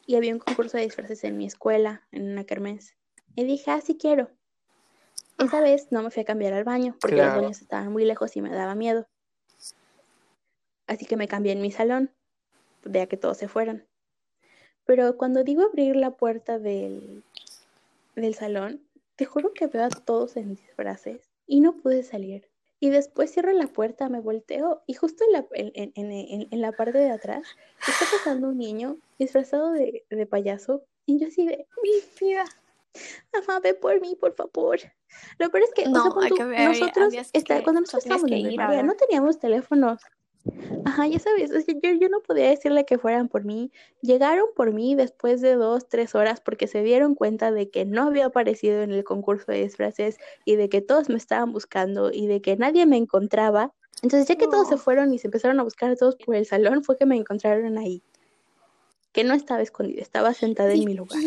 Y había un concurso de disfraces en mi escuela, en una kermés. Y dije, ah, sí quiero. Esa vez no me fui a cambiar al baño, porque los baños estaban muy lejos y me daba miedo. Así que me cambié en mi salón, de a que todos se fueran. Pero cuando digo abrir la puerta del, del salón, te juro que veo a todos en disfraces y no pude salir. Y después cierro la puerta, me volteo y justo en la, en, en- en- la parte de atrás está pasando un niño disfrazado de, de payaso y yo así de, mi vida, mamá, ve por mí, por favor. Lo peor es que, o No, sea, tú, que ver, nosotros, está- cuando o nosotros estábamos en primaria, no teníamos teléfonos. Ajá, ya sabes, o sea, yo, yo no podía decirle que fueran por mí. Llegaron por mí después de dos, tres horas porque se dieron cuenta de que no había aparecido en el concurso de disfraces y de que todos me estaban buscando y de que nadie me encontraba. Entonces, ya que todos se fueron y se empezaron a buscar a todos por el salón, fue que me encontraron ahí. Que no estaba escondida, estaba sentada en mi lugar,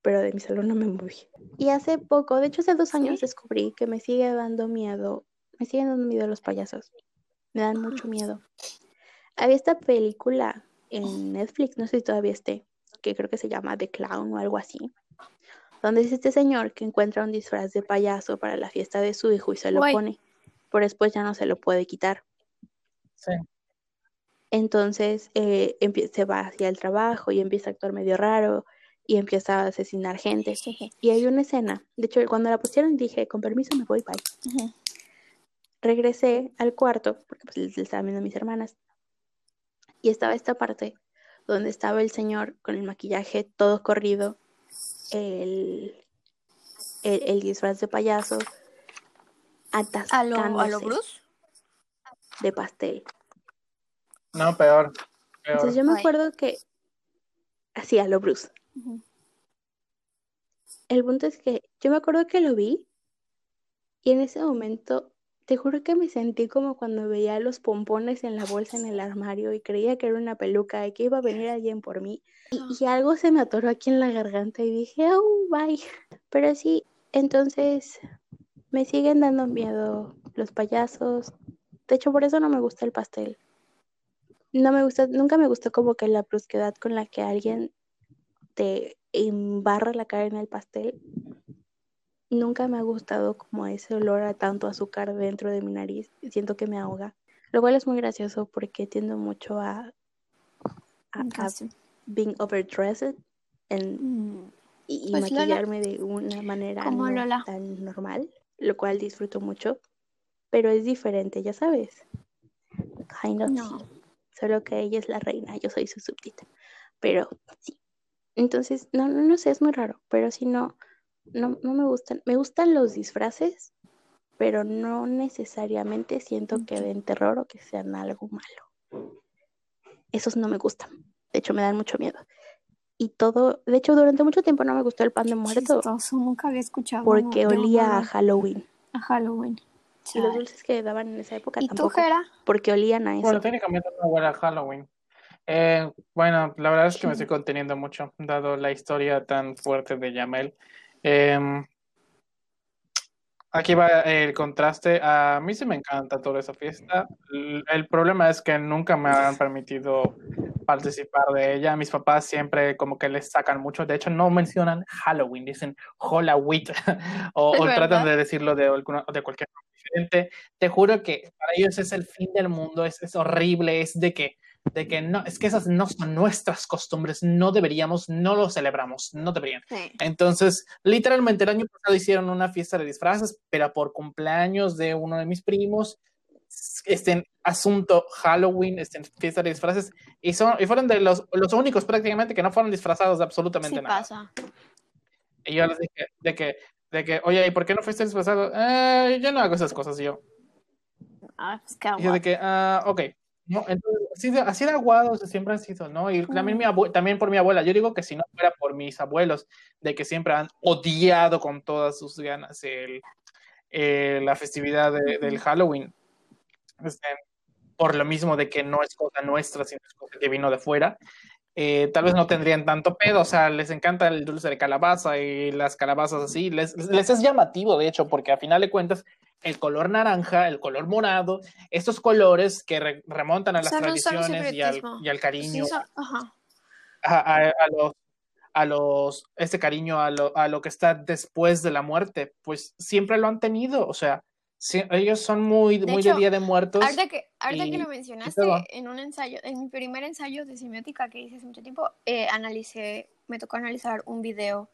pero de mi salón no me moví. Y hace poco, de hecho hace dos años descubrí que me sigue dando miedo, me siguen dando miedo los payasos. Me dan mucho miedo. Había esta película en Netflix, no sé si todavía esté, que creo que se llama The Clown o algo así, donde es este señor que encuentra un disfraz de payaso para la fiesta de su hijo y se lo Guay. pone, pero después ya no se lo puede quitar. Sí. Entonces eh, se va hacia el trabajo y empieza a actuar medio raro y empieza a asesinar gente. Sí. Y hay una escena, de hecho cuando la pusieron dije, con permiso me voy, bye. Ujú. Regresé al cuarto, porque pues le estaban viendo a mis hermanas, y estaba esta parte donde estaba el señor con el maquillaje todo corrido, el, el, el disfraz de payaso, ¿A lo, a lo atascándose Bruce? de pastel. No, peor. peor. Entonces yo me acuerdo que, así a lo Bruce. El punto es que yo me acuerdo que lo vi y en ese momento te juro que me sentí como cuando veía los pompones en la bolsa en el armario y creía que era una peluca y que iba a venir alguien por mí y, y algo se me atoró aquí en la garganta y dije, oh, bye. Pero sí, entonces me siguen dando miedo los payasos. De hecho, por eso no me gusta el pastel. No me gusta, nunca me gustó como que la brusquedad con la que alguien te embarra la cara en el pastel. Nunca me ha gustado como ese olor a tanto azúcar dentro de mi nariz. Siento que me ahoga. Lo cual es muy gracioso porque tiendo mucho a, a, a being overdressed en, Mm. y, Pues, Lola, maquillarme de una manera como no Lola. tan normal, lo cual disfruto mucho, pero es diferente, ya sabes. Kind of No. sí. Solo que ella es la reina, yo soy su súbdita. Pero sí. Entonces, no, no, no sé, es muy raro, pero sí no, no, no me gustan. Me gustan los disfraces, pero no necesariamente siento que den terror o que sean algo malo. Esos no me gustan. De hecho, me dan mucho miedo. Y todo, de hecho, durante mucho tiempo no me gustó el pan de muerto Chistoso, nunca había escuchado porque olía a Halloween. a Halloween. Y los dulces que daban en esa época ¿Y tú, Jera? porque olían a eso. Bueno, técnicamente no huele a Halloween. Eh, bueno, la verdad es que me estoy conteniendo mucho, dado la historia tan fuerte de Yamel. Em, aquí va el contraste. A mí sí me encanta toda esa fiesta. El problema es que nunca me han permitido participar de ella. Mis papás siempre como que les sacan mucho. De hecho, no mencionan Halloween, dicen Halloween o, o tratan de decirlo de, alguna, de cualquier forma diferente. Te juro que para ellos es el fin del mundo, es, es horrible, es de que de que no, es que esas no son nuestras costumbres, no deberíamos, no lo celebramos, no deberían. Sí. Entonces, literalmente el año pasado hicieron una fiesta de disfraces, pero por cumpleaños de uno de mis primos, este asunto Halloween, este fiesta de disfraces, y, son, y fueron de los, los únicos prácticamente que no fueron disfrazados de absolutamente Sí nada. pasa. Y yo les dije de que, de que, oye, ¿y por qué no fuiste disfrazado? Eh, yo no hago esas cosas, y yo. Ah, pues qué Y yo de que, ah, ok. No, entonces, así de, aguados siempre han sido, ¿no? Y también, mi también por mi abuela. Yo digo que si no fuera por mis abuelos, de que siempre han odiado con todas sus ganas el, eh, la festividad de- del Halloween. Este, por lo mismo de que no es cosa nuestra, sino es cosa que vino de fuera. eh, tal vez no tendrían tanto pedo, o sea, les encanta el dulce de calabaza y las calabazas así, les, les es llamativo, de hecho, porque a final de cuentas, el color naranja, el color morado, estos colores que re- remontan a las Son- tradiciones y al, y al cariño, Sí, son- ajá. a, a- a los, a los, este cariño a lo, a lo que está después de la muerte, pues siempre lo han tenido, o sea, sí, ellos son muy, De muy hecho, de Día de Muertos. Ahorita que, ahorita y- que lo mencionaste, en un ensayo, en mi primer ensayo de semiótica que hice hace mucho tiempo, eh, analicé, me tocó analizar un video.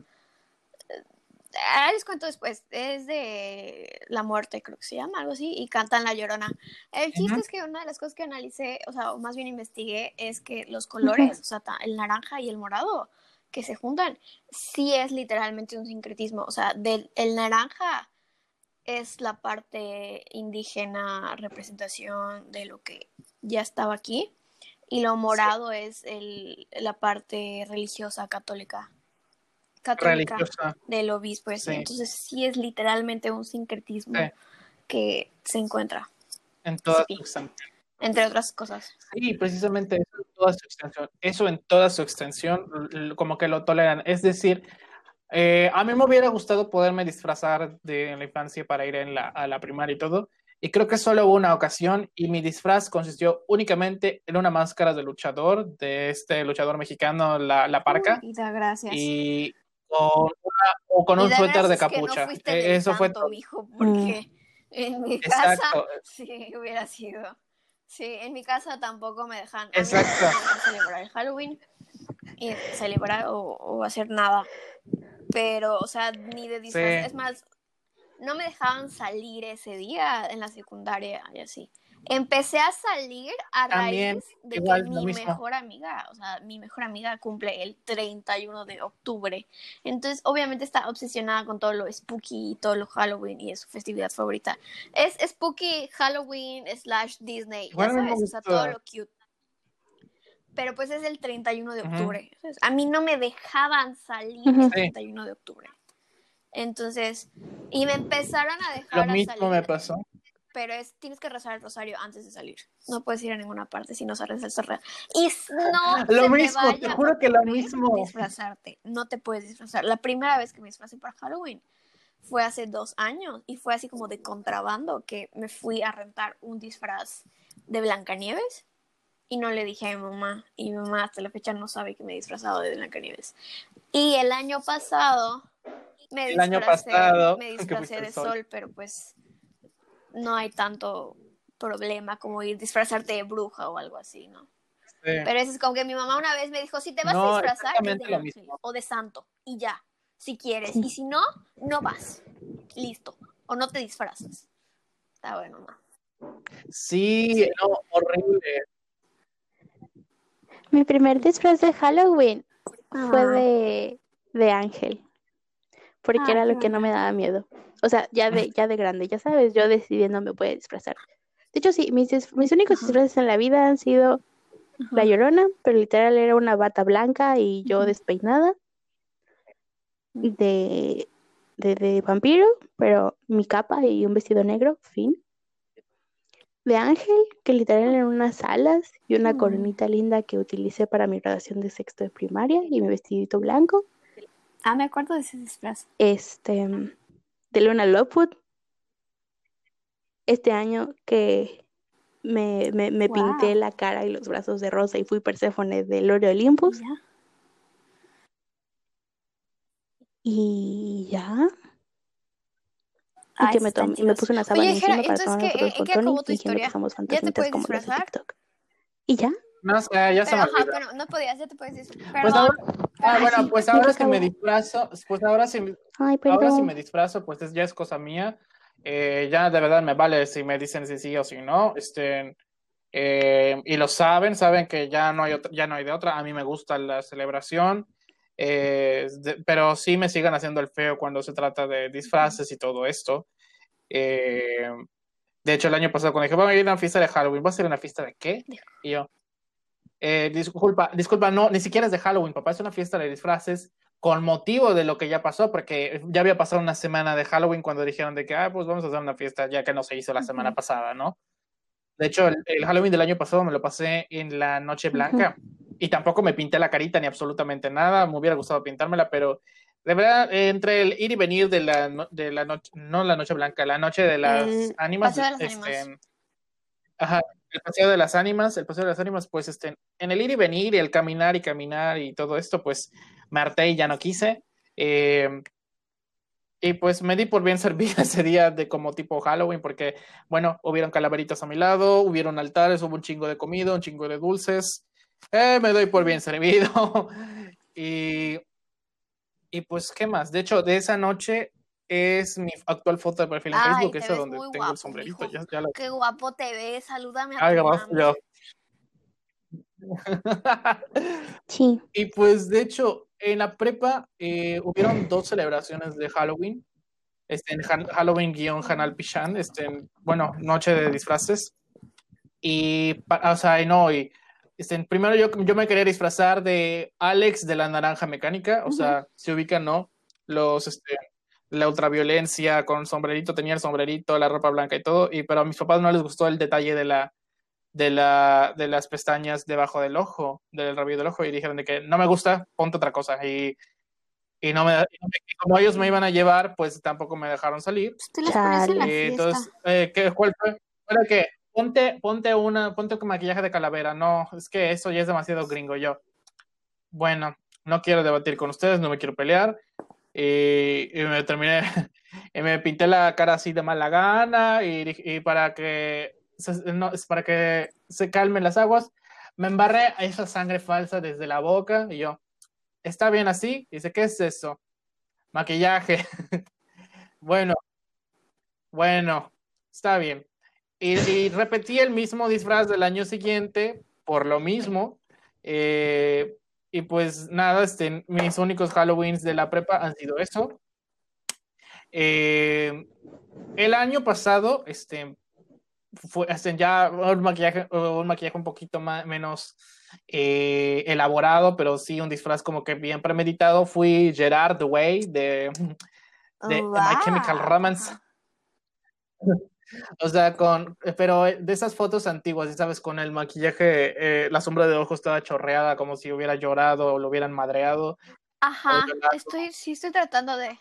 Ah, les cuento después, es de la muerte, creo que se llama, algo así, y cantan La Llorona. El chiste es que una de las cosas que analicé, o sea, o más bien investigué, es que los colores, o sea, el naranja y el morado, que se juntan, sí es literalmente un sincretismo, o sea, del, el naranja es la parte indígena, representación de lo que ya estaba aquí, y lo morado es el, la parte religiosa católica. Católica religiosa. del obispo. Sí. Entonces sí es literalmente un sincretismo Sí. que se encuentra, En toda Sí. su extensión. entre otras cosas. Sí, precisamente eso en toda su extensión. Eso en toda su extensión, como que lo toleran. Es decir, eh, a mí me hubiera gustado poderme disfrazar de la infancia para ir en la, a la primaria y todo. Y creo que solo hubo una ocasión y mi disfraz consistió únicamente en una máscara de luchador, de este luchador mexicano, la, la parca, Y da gracias. y con, una- o con un suéter de que capucha. no Eh, del eso fue todo. mijo, porque en mi casa Exacto. sí hubiera sido. Sí, en mi casa tampoco me dejan, no celebrar el Halloween y celebrar o, o hacer nada. Pero, o sea, ni de disfraz. Sí. Es más, no me dejaban salir ese día en la secundaria y así. Empecé a salir a También, raíz de igual, que lo mi mismo. mejor amiga, o sea, mi mejor amiga cumple el 31 de octubre. Entonces, obviamente está obsesionada con todo lo spooky y todo lo Halloween y es su festividad favorita. Es spooky Halloween slash Disney, ya a sabes, o sea, todo lo cute. Pero pues es el 31 de octubre. A mí no me dejaban salir el Sí. 31 de octubre. Entonces, y me empezaron a Lo dejar a mismo salir, me pasó. Pero es tienes que rezar el rosario antes de salir. No puedes ir a ninguna parte si no sabes el rosario. Y no Lo se mismo, te vaya te a juro que lo mismo. Disfrazarte, no te puedes disfrazar. La primera vez que me disfrazé para Halloween fue hace dos años y fue así como de contrabando que me fui a rentar un disfraz de Blancanieves y no le dije a mi mamá y mi mamá hasta la fecha no sabe que me he disfrazado de Blancanieves. Y el año pasado me El año disfracé, pasado, me fuiste de sol, pero pues no hay tanto problema como ir disfrazarte de bruja o algo así, ¿no? Sí. Pero eso es como que mi mamá una vez me dijo, si te vas No, a disfrazar, de o de santo, y ya, si quieres. Y si no, no vas. Listo. O no te disfrazas. Está bueno, mamá. Sí, no, horrible. Mi primer disfraz de Halloween fue Ah. de, de ángel, porque Ah, era lo que no me daba miedo. O sea, ya de, ya de grande, ya sabes, yo decidí no me puede disfrazar. De hecho, sí, mis, mis únicos Ajá. disfraces en la vida han sido La. Llorona, pero literal era una bata blanca y yo despeinada de, de, de vampiro, pero mi capa y un vestido negro, fin. De ángel, que literal eran unas alas y una coronita linda que utilicé para mi graduación de sexto de primaria y mi vestidito blanco. Ah, me acuerdo de ese disfraz. Este, de Luna Lovewood. Este año que me, me, me pinté Wow. la cara y los brazos de rosa y fui Perséfone de Lore Olympus. Ya. Y ya. Y Ay, que me, están tom- me puse una sábana Oye, Jera, encima para entonces, tomar ¿qué, fotos con Tony tu fingiendo que historia? somos ¿Ya te fantasmitas puedes disfrazar? TikTok. Y ya. No sé, ya se Pero, me ajá, pero no podías, ya te puedes disfrazar. Pues Perdón. ahora, ah, bueno, pues ahora se si me disfrazo, pues ahora si, Ay, ahora si me disfrazo, pues es- ya es cosa mía. Eh, ya de verdad me vale si me dicen si sí o si no. Este, eh, y lo saben, saben que ya no hay otra, ya no hay de otra. A mí me gusta la celebración, eh, de- pero sí me sigan haciendo el feo cuando se trata de disfraces y todo esto. Eh, de hecho, el año pasado cuando dije, vamos a ir a una fiesta de Halloween, ¿vas a ir a una fiesta de qué? Y yo, eh, disculpa, disculpa, no, ni siquiera es de Halloween, papá, es una fiesta de disfraces con motivo de lo que ya pasó, porque ya había pasado una semana de Halloween cuando dijeron de que, ah, pues vamos a hacer una fiesta ya que no se hizo la semana pasada, ¿no? De hecho, el, el Halloween del año pasado me lo pasé en la Noche Blanca y tampoco me pinté la carita ni absolutamente nada, me hubiera gustado pintármela, pero de verdad, eh, entre el ir y venir de la, de la noche, no la noche blanca, la noche de las El ánimas, de las este, ánimas. ajá, el paseo de las ánimas, el paseo de las ánimas, pues este, en el ir y venir y el caminar y caminar y todo esto, pues me harté y ya no quise. eh, y pues me di por bien servida ese día de como tipo Halloween, porque, bueno, hubieron calaveritas a mi lado, hubieron altares, hubo un chingo de comida, un chingo de dulces. Eh, me doy por bien servido. y, y pues, ¿qué más? De hecho, de esa noche es mi actual foto de perfil en Ay, Facebook, esa donde muy tengo el sombrerito. mijo. Ya, ya la- Qué guapo te ves, salúdame a Ay, tu gracias. mami. Sí. Y pues, de hecho, en la prepa eh, hubieron dos celebraciones de Halloween. Este, en Han- Halloween-Hanal Pichán, este, en- bueno, noche de disfraces. Y, o sea, y no, y este, primero yo, yo me quería disfrazar de Alex de la Naranja Mecánica, o sea, se ubican, ¿no? Los, este, la ultraviolencia con sombrerito, tenía el sombrerito, la ropa blanca y todo, y pero a mis papás no les gustó el detalle de la, de la, de las pestañas debajo del ojo, del rabillo del ojo, y dijeron de que no me gusta, ponte otra cosa, y, y no me, y como ellos me iban a llevar, pues tampoco me dejaron salir, Pues te las pones en la fiesta. entonces, eh, ¿qué, ¿cuál fue? Que ponte, ponte una, ponte un maquillaje de calavera. No, es que eso ya es demasiado gringo yo. Bueno, no quiero debatir con ustedes, no me quiero pelear. Y, y me terminé, y me pinté la cara así de mala gana y, para que se, no, para que se calmen las aguas, me embarré esa sangre falsa desde la boca y yo, ¿está bien así? Dice, ¿qué es eso? Maquillaje. bueno, bueno, está bien. Y, y repetí el mismo disfraz del año siguiente por lo mismo. eh, y pues nada, este, mis únicos Halloweens de la prepa han sido eso. Eh, el año pasado, este, fue este, ya un maquillaje, un maquillaje un poquito más, menos eh, elaborado, pero sí un disfraz como que bien premeditado. Fui Gerard Way de, de Oh, My Chemical wow. Romance. O sea, con, pero de esas fotos antiguas, ya sabes, con el maquillaje, eh, la sombra de ojos toda chorreada, como si hubiera llorado o lo hubieran madreado. Ajá, estoy, sí estoy tratando de.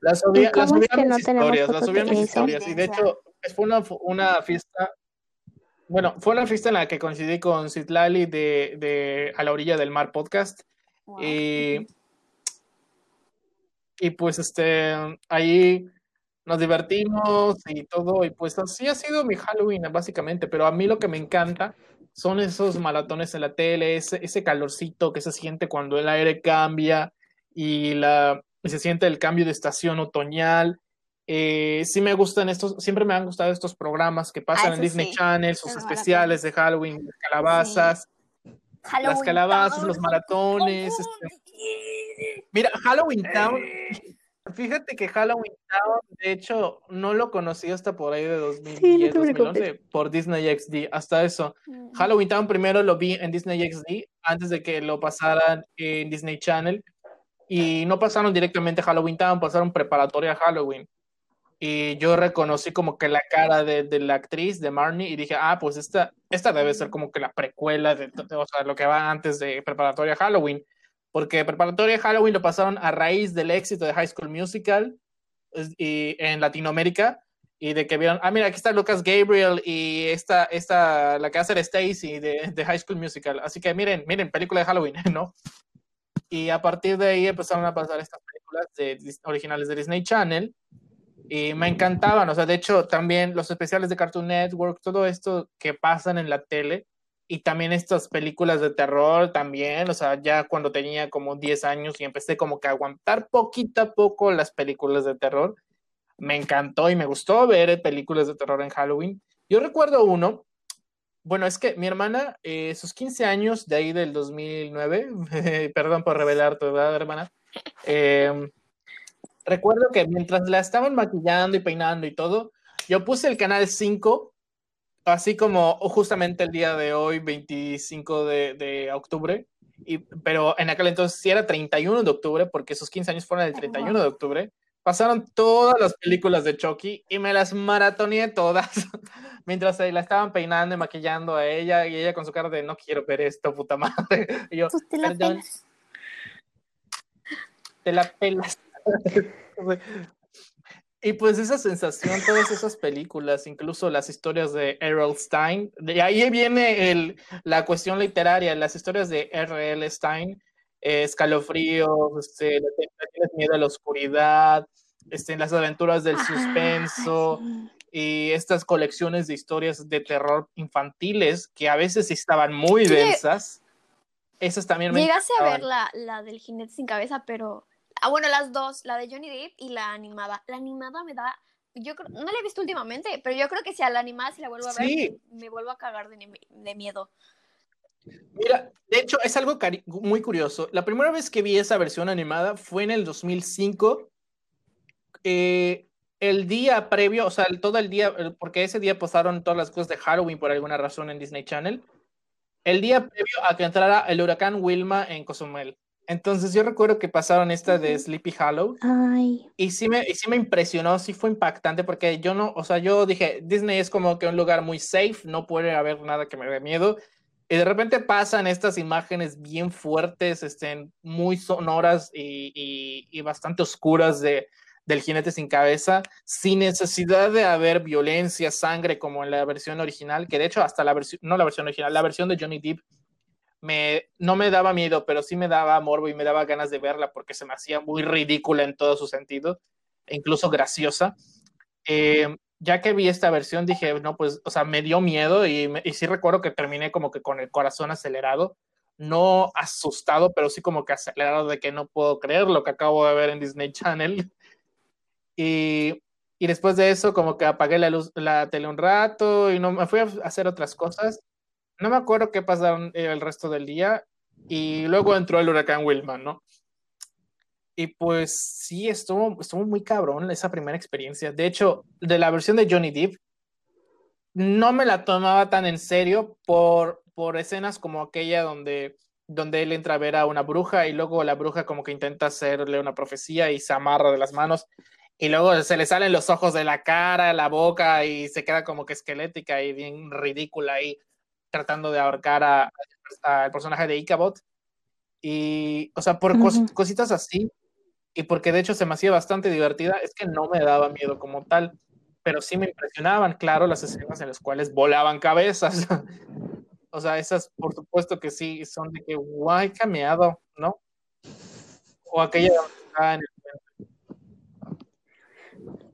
Las subí, ¿Y las subí es a mis no historias, las subí a mis historias. Y de hecho, fue una, una fiesta, bueno, fue una fiesta en la que coincidí con Citlali de, de A la orilla del mar podcast. Wow. Y, y pues este, ahí nos divertimos y todo, y pues así ha sido mi Halloween básicamente, pero a mí lo que me encanta son esos maratones en la tele, ese, ese calorcito que se siente cuando el aire cambia y, la, y se siente el cambio de estación otoñal. Eh, sí me gustan estos, siempre me han gustado estos programas que pasan Ah, en Disney sí, Channel, sus especiales de Halloween, las calabazas, las Halloween calabazas, Town. los maratones. este, Mira, Halloween Town, fíjate que Halloween Town, de hecho, no lo conocí hasta por ahí de 2010, Sí, no te 2011, por Disney XD, hasta eso. Mm. Halloween Town primero lo vi en Disney XD antes de que lo pasaran en Disney Channel y no pasaron directamente a Halloween Town, pasaron preparatoria a Halloween. Y yo reconocí como que la cara de, de la actriz, de Marnie, y dije, ah, pues esta, esta debe ser como que la precuela de, de- o sea, lo que va antes de preparatoria a Halloween. Porque preparatoria a Halloween lo pasaron a raíz del éxito de High School Musical y en Latinoamérica y de que vieron, ah, mira, aquí está Lucas Gabriel y esta, esta la que hace Stacy de, de High School Musical. Así que miren, miren, película de Halloween, ¿no? Y a partir de ahí empezaron a pasar estas películas de, originales de Disney Channel y me encantaban, o sea, de hecho también los especiales de Cartoon Network, todo esto que pasan en la tele y también estas películas de terror también, o sea, ya cuando tenía como 10 años y empecé como que a aguantar poquito a poco las películas de terror, me encantó y me gustó ver películas de terror en Halloween. Yo recuerdo uno, bueno, es que mi hermana, eh, sus 15 años de ahí del 2009, perdón por revelar tu edad, hermana, eh, recuerdo que mientras la estaban maquillando y peinando y todo, yo puse el canal 5, así como justamente el día de hoy, 25 de, de octubre, y, pero en aquel entonces sí era 31 de octubre, porque sus 15 años fueron el 31 de octubre, pasaron todas las películas de Chucky y me las maratoneé todas mientras se la estaban peinando y maquillando a ella y ella con su cara de no quiero ver esto, puta madre. Y yo, Pues te la "Perdón, pelas. te la pelas. Y pues esa sensación, todas esas películas, incluso las historias de Errol Stein, de ahí viene el, la cuestión literaria, las historias de R.L. Stein, eh, escalofríos, este, tienes miedo a la oscuridad, este, las aventuras del Ah, suspenso sí. y estas colecciones de historias de terror infantiles que a veces estaban muy Sí. densas. Esas también me Llegase a ver la, la del jinete sin cabeza, pero. Ah, bueno, las dos, la de Johnny Depp y la animada. La animada me da. Yo creo, no la he visto últimamente, pero yo creo que si a la animada si la vuelvo a ver, Sí. me, me vuelvo a cagar de, miedo. Mira, de hecho es algo muy curioso. La primera vez que vi esa versión animada fue en el 2005. eh, el día previo, o sea, el- todo el día, porque ese día pasaron todas las cosas de Halloween por alguna razón en Disney Channel. El día previo a que entrara el huracán Wilma en Cozumel. Entonces yo recuerdo que pasaron esta de Sleepy Hollow Ay, y sí me, y sí me impresionó, sí fue impactante porque yo no, o sea, yo dije, Disney es como que un lugar muy safe, no puede haber nada que me dé miedo. Y de repente pasan estas imágenes bien fuertes, este, muy sonoras y, y- y bastante oscuras de, del jinete sin cabeza, sin necesidad de haber violencia, sangre, como en la versión original, que de hecho hasta la versión, no la versión original, la versión de Johnny Depp me, no me daba miedo, pero sí me daba morbo y me daba ganas de verla porque se me hacía muy ridícula en todo su sentido, e incluso graciosa. Eh, ya que vi esta versión dije, no, pues, o sea, me dio miedo y, me- y sí recuerdo que terminé como que con el corazón acelerado, no asustado, pero sí como que acelerado de que no puedo creer lo que acabo de ver en Disney Channel. Y, y después de eso como que apagué la luz, la tele un rato y no me fui a hacer otras cosas. No me acuerdo qué pasaron eh, el resto del día y luego entró el huracán Wilma, ¿no? Y pues sí, estuvo, estuvo muy cabrón esa primera experiencia. De hecho, de la versión de Johnny Depp, no me la tomaba tan en serio por, por escenas como aquella donde, donde él entra a ver a una bruja y luego la bruja como que intenta hacerle una profecía y se amarra de las manos y luego se le salen los ojos de la cara, la boca y se queda como que esquelética y bien ridícula ahí tratando de ahorcar a- a- al personaje de Ichabod. Y, o sea, por cos- cositas así, y porque de hecho se me hacía bastante divertida, es que no me daba miedo como tal, pero sí me impresionaban, claro, las escenas en las cuales volaban cabezas. o sea, esas, por supuesto que sí, son de que, guay, cameado, ¿no? O aquella en el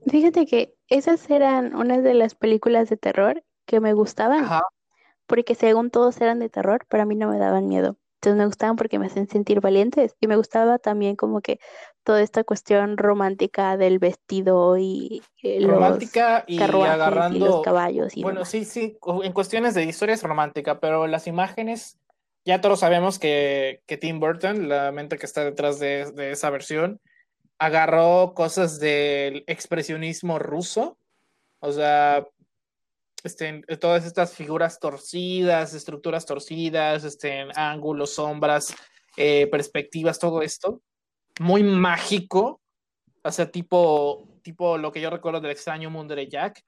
fíjate que esas eran unas de las películas de terror que me gustaban, Ajá, porque según todos eran de terror, pero a mí no me daban miedo. Entonces me gustaban porque me hacían sentir valientes y me gustaba también como que toda esta cuestión romántica del vestido y eh, los romántica y carruajes y los agarrando caballos y Bueno, demás. sí, sí, en cuestiones de historia es romántica, pero las imágenes, ya todos sabemos que, que Tim Burton, la mente que está detrás de, de esa versión, agarró cosas del expresionismo ruso, o sea, este, todas estas figuras torcidas, estructuras torcidas, este, ángulos, sombras, eh, perspectivas, todo esto, muy mágico, o sea, tipo, tipo lo que yo recuerdo del extraño mundo de Jack.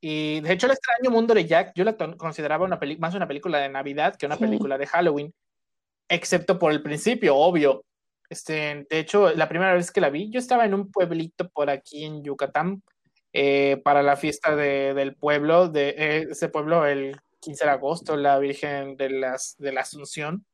Y de hecho, el extraño mundo de Jack, yo la consideraba una más una película de Navidad que una Sí. película de Halloween, excepto por el principio, obvio. Este, de hecho, la primera vez que la vi, yo estaba en un pueblito por aquí en Yucatán eh, para la fiesta de- del pueblo, de eh, ese pueblo el 15 de agosto, la Virgen de, las, de la Asunción.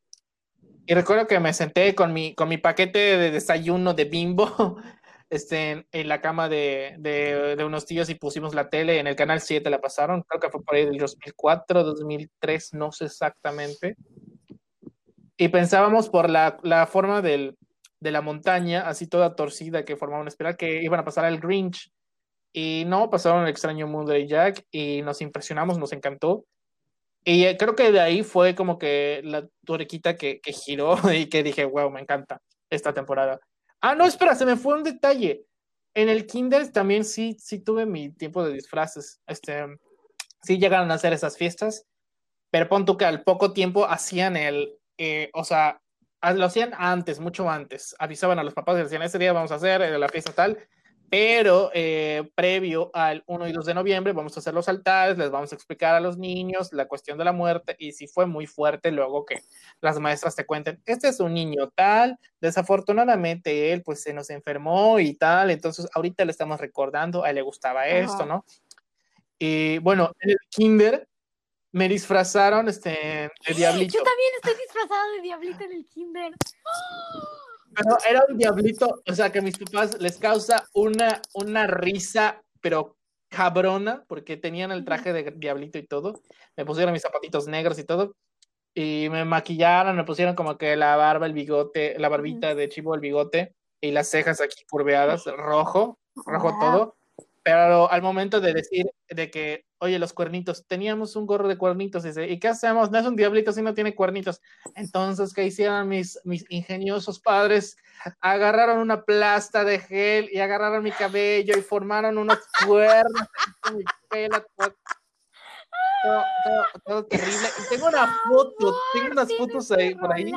Y recuerdo que me senté con mi, con mi paquete de desayuno de bimbo este, en, en la cama de, de, de unos tíos y pusimos la tele. En el canal 7 la pasaron, creo que fue por ahí del 2004, 2003, no sé exactamente. Y pensábamos por la, la forma del, de la montaña, así toda torcida que formaba una espiral, que iban a pasar al Grinch. Y no, pasaron el extraño mundo de Jack y nos impresionamos, nos encantó. Y eh, creo que de ahí fue como que la tuerquita que, que giró y que dije, wow, me encanta esta temporada. Ah, no, espera, se me fue un detalle. En el Kinder también sí, sí tuve mi tiempo de disfraces. Este, sí llegaron a hacer esas fiestas, pero pon tú que al poco tiempo hacían el, eh, o sea, lo hacían antes, mucho antes. Avisaban a los papás decían, ese día vamos a hacer eh, la fiesta tal. Pero eh, previo al 1 y 2 de noviembre vamos a hacer los altares, les vamos a explicar a los niños la cuestión de la muerte y si fue muy fuerte luego que las maestras te cuenten, este es un niño tal, desafortunadamente él pues se nos enfermó y tal, entonces ahorita le estamos recordando, a él le gustaba esto, ¿no? Y bueno, en el kinder me disfrazaron este, de diablito. Yo también estoy disfrazada de diablito en el kinder. Pero era un diablito, o sea, que a mis papás les causa una, una risa, pero cabrona, porque tenían el traje de diablito y todo. Me pusieron mis zapatitos negros y todo. Y me maquillaron, me pusieron como que la barba, el bigote, la barbita de chivo, el bigote y las cejas aquí curveadas, rojo, rojo todo. Pero al momento de decir de que, oye, los cuernitos, teníamos un gorro de cuernitos, y, dice, ¿y qué hacemos? No es un diablito si no tiene cuernitos. Entonces, ¿qué hicieron mis, mis ingeniosos padres? Agarraron una plasta de gel y agarraron mi cabello y formaron unos cuernos con mi pelo, todo, todo, todo, terrible. Y tengo una foto, tengo unas fotos ahí por ahí.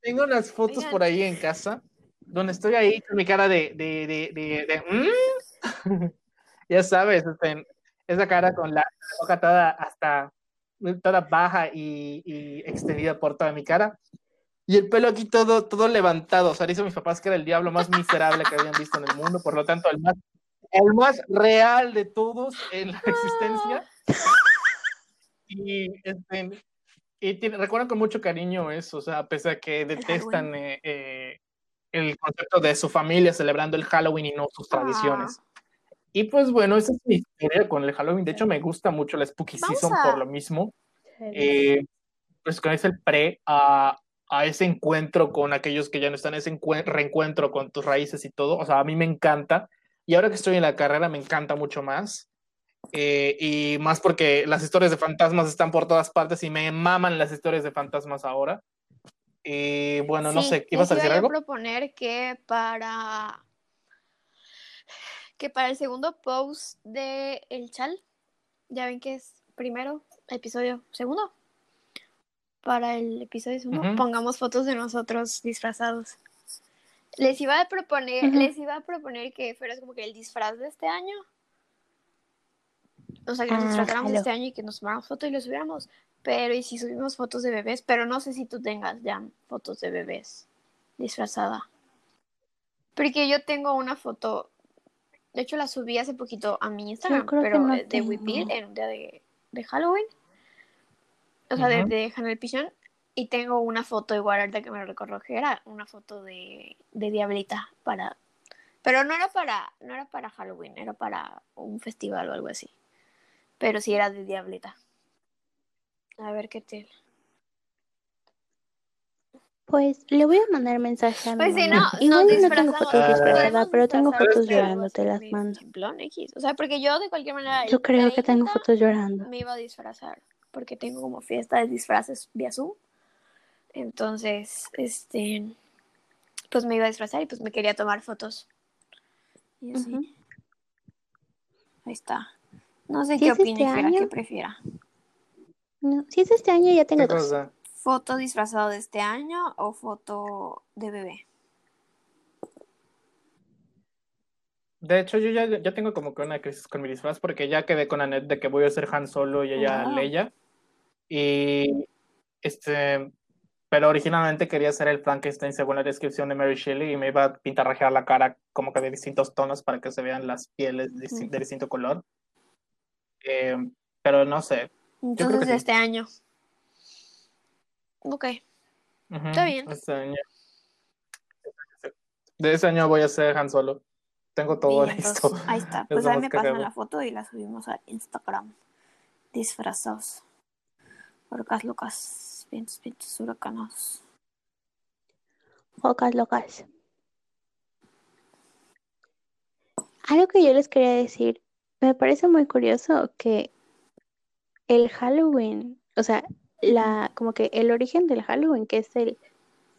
Tengo unas fotos por ahí en casa donde estoy ahí con mi cara de, de, de, de, de, "Mm". Ya sabes, este, esa cara con la boca toda hasta toda baja y, y extendida por toda mi cara. Y el pelo aquí todo, todo levantado. O sea, dicen mis papás que era el diablo más miserable que habían visto en el mundo, por lo tanto, el más, el más real de todos en la existencia. Y, este, y tiene- recuerdan con mucho cariño eso, o sea, a pesar que detestan eh, eh, el concepto de su familia celebrando el Halloween y no sus tradiciones. Y pues bueno, esa es mi historia con el Halloween. De hecho, me gusta mucho la Spooky Vamos Season a- por lo mismo. Eh, pues con ese pre a, a ese encuentro con aquellos que ya no están, ese encue- reencuentro con tus raíces y todo. O sea, a mí me encanta. Y ahora que estoy en la carrera, me encanta mucho más. Eh, y más porque las historias de fantasmas están por todas partes y me maman las historias de fantasmas ahora. Y bueno, no Sí, sé, ¿ibas a decir algo? proponer que para que para el segundo post de El Chal, ya ven que es primero, episodio segundo. Para el episodio segundo, pongamos fotos de nosotros disfrazados. Les iba a proponer, les iba a proponer que fuera como que el disfraz de este año. O sea, que nos Ah, disfrazáramos este año y que nos tomáramos fotos y lo subiéramos. Pero y si subimos fotos de bebés, pero no sé si tú tengas ya fotos de bebés disfrazada. Porque yo tengo una foto, de hecho la subí hace poquito a mi Instagram, pero no eh, de tengo. en un día de, de Halloween. O sea, de, Ujú. de Hannah Pichón. Y tengo una foto igual ahorita que me recuerdo que era una foto de, de Diablita para. Pero no era para, no era para Halloween, era para un festival o algo así. Pero sí era de Diablita. A ver qué tal. Pues le voy a mandar mensaje a mi Pues si no, mamá. Igual yo no tengo fotos disfrazadas, pero tengo fotos llorando, te las mando. simplón X. O sea, porque yo de cualquier manera. Yo creo que tengo 30 fotos llorando. Me iba a disfrazar. Porque tengo como fiesta de disfraces vía Zoom. Entonces, este. Pues me iba a disfrazar y pues me quería tomar fotos. Y así. Ahí está. No sé qué es este qué prefiera. No, si es este año ya tengo ¿Qué dos. cosa? ¿Foto disfrazado de este año o foto de bebé? De hecho, yo ya, ya tengo como que una crisis con mi disfraz porque ya quedé con Annette de que voy a ser Han Solo y ella Wow. Leia. Y este, pero originalmente quería hacer el Frankenstein según la descripción de Mary Shelley y me iba a pintarrajear la cara como que de distintos tonos para que se vean las pieles de, de distinto color. Eh, pero no sé. creo que Entonces, sí. este año. Ok. Está bien. Este año. De ese año voy a ser Han Solo. Tengo todo Bien, listo. entonces, ahí está. Es Pues ahí me pasan la foto y la subimos a Instagram. Disfrazados. Orcas locas. Vientos, vientos huracanados. Locas, locas. Algo que yo les quería decir, me parece muy curioso que el Halloween, o sea, la, como que el origen del Halloween, que es el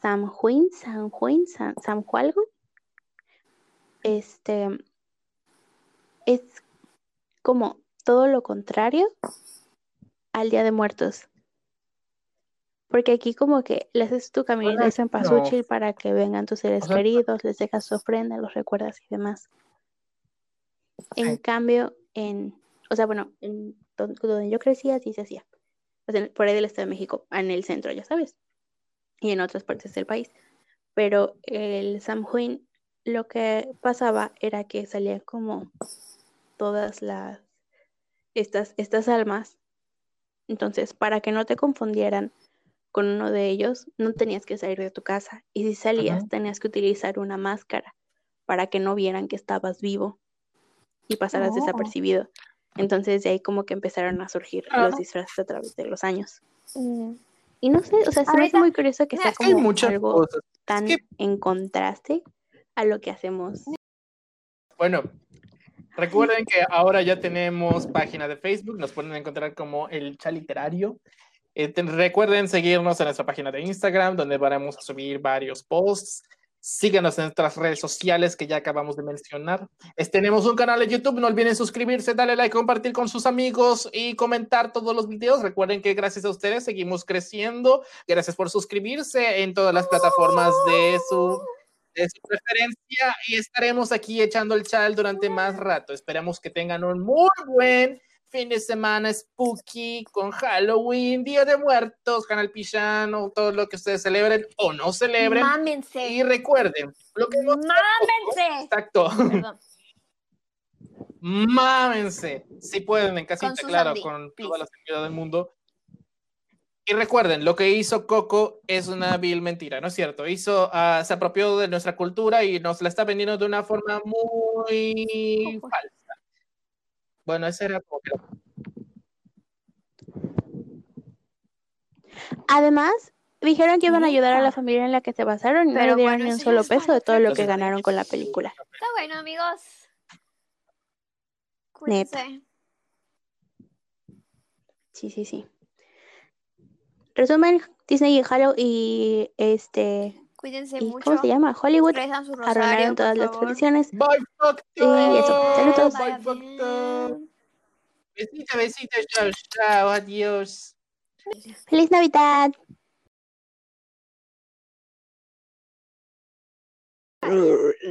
Samhain, Samhain, Sam, Samhualgo, este, es como todo lo contrario al Día de Muertos. Porque aquí como que le haces tu caminito Bueno, de cempasúchil para que vengan tus seres O sea, queridos, les dejas su ofrenda, los recuerdas y demás. En Ay. cambio, en, o sea, bueno, en don- donde yo crecía sí se hacía. Sea, por ahí del Estado de México, en el centro, ya sabes. Y en otras partes del país. Pero el Samhain, lo que pasaba era que salían como todas las estas, estas almas. Entonces, para que no te confundieran con uno de ellos, no tenías que salir de tu casa. Y si salías, tenías que utilizar una máscara para que no vieran que estabas vivo y pasaras Oh. desapercibido. Entonces, de ahí como que empezaron a surgir Ah. los disfraces a través de los años. Mm. Y no sé, o sea, se me hace muy curioso que mira, sea como muchas algo cosas. tan que- en contraste a lo que hacemos. Bueno, recuerden que ahora ya tenemos página de Facebook, nos pueden encontrar como el chat literario. Eh, te- recuerden seguirnos en nuestra página de Instagram, donde vamos a subir varios posts. Síganos en nuestras redes sociales que ya acabamos de mencionar. Es- tenemos un canal de YouTube, no olviden suscribirse, darle like, compartir con sus amigos y comentar todos los videos. Recuerden que gracias a ustedes seguimos creciendo. Gracias por suscribirse en todas las plataformas de su de su preferencia y estaremos aquí echando el chal durante más rato. Esperamos que tengan un muy buen fin de semana spooky con Halloween, Día de Muertos, Canal Pillano, todo lo que ustedes celebren o no celebren. Mámense. Y recuerden, lo que hemos Mámense. Exacto, Perdón. mámense, si pueden en casita, Susan claro, con please. toda la seguridad del mundo. Y recuerden, lo que hizo Coco es una vil mentira, ¿no es cierto? Hizo, ah, se apropió de nuestra cultura y nos la está vendiendo de una forma muy falsa. Bueno, ese era como que Además, dijeron que iban a ayudar a la familia en la que se basaron y no Pero le dieron bueno, ni un solo peso de todo lo que ganaron con la película. Está bueno, amigos. Neta. Sí, sí, sí. Resumen, Disney y Halo y este Cuídense y mucho. ¿cómo se llama? Hollywood arruinaron todas las tradiciones. Bye. Y eso, saludos. Bye, Vaya Facto. bien. Besito, besito, chao, chao, adiós. ¡Feliz Navidad!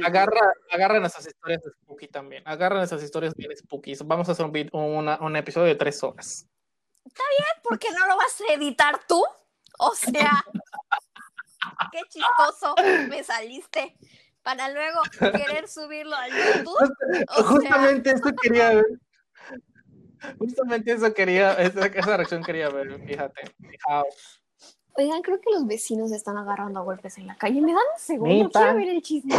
Agarra, agarran esas historias de spooky también. Agarran esas historias bien spooky. Vamos a hacer un, una- un episodio de tres horas. ¿Por qué no lo vas a editar tú? O sea, qué chistoso me saliste para luego querer subirlo al YouTube. O sea, Justamente eso quería ver. Justamente eso quería, esa, esa reacción quería ver, fíjate. Fijaos. oigan, creo que los vecinos están agarrando a golpes en la calle. Me dan un segundo, quiero ver el chisme.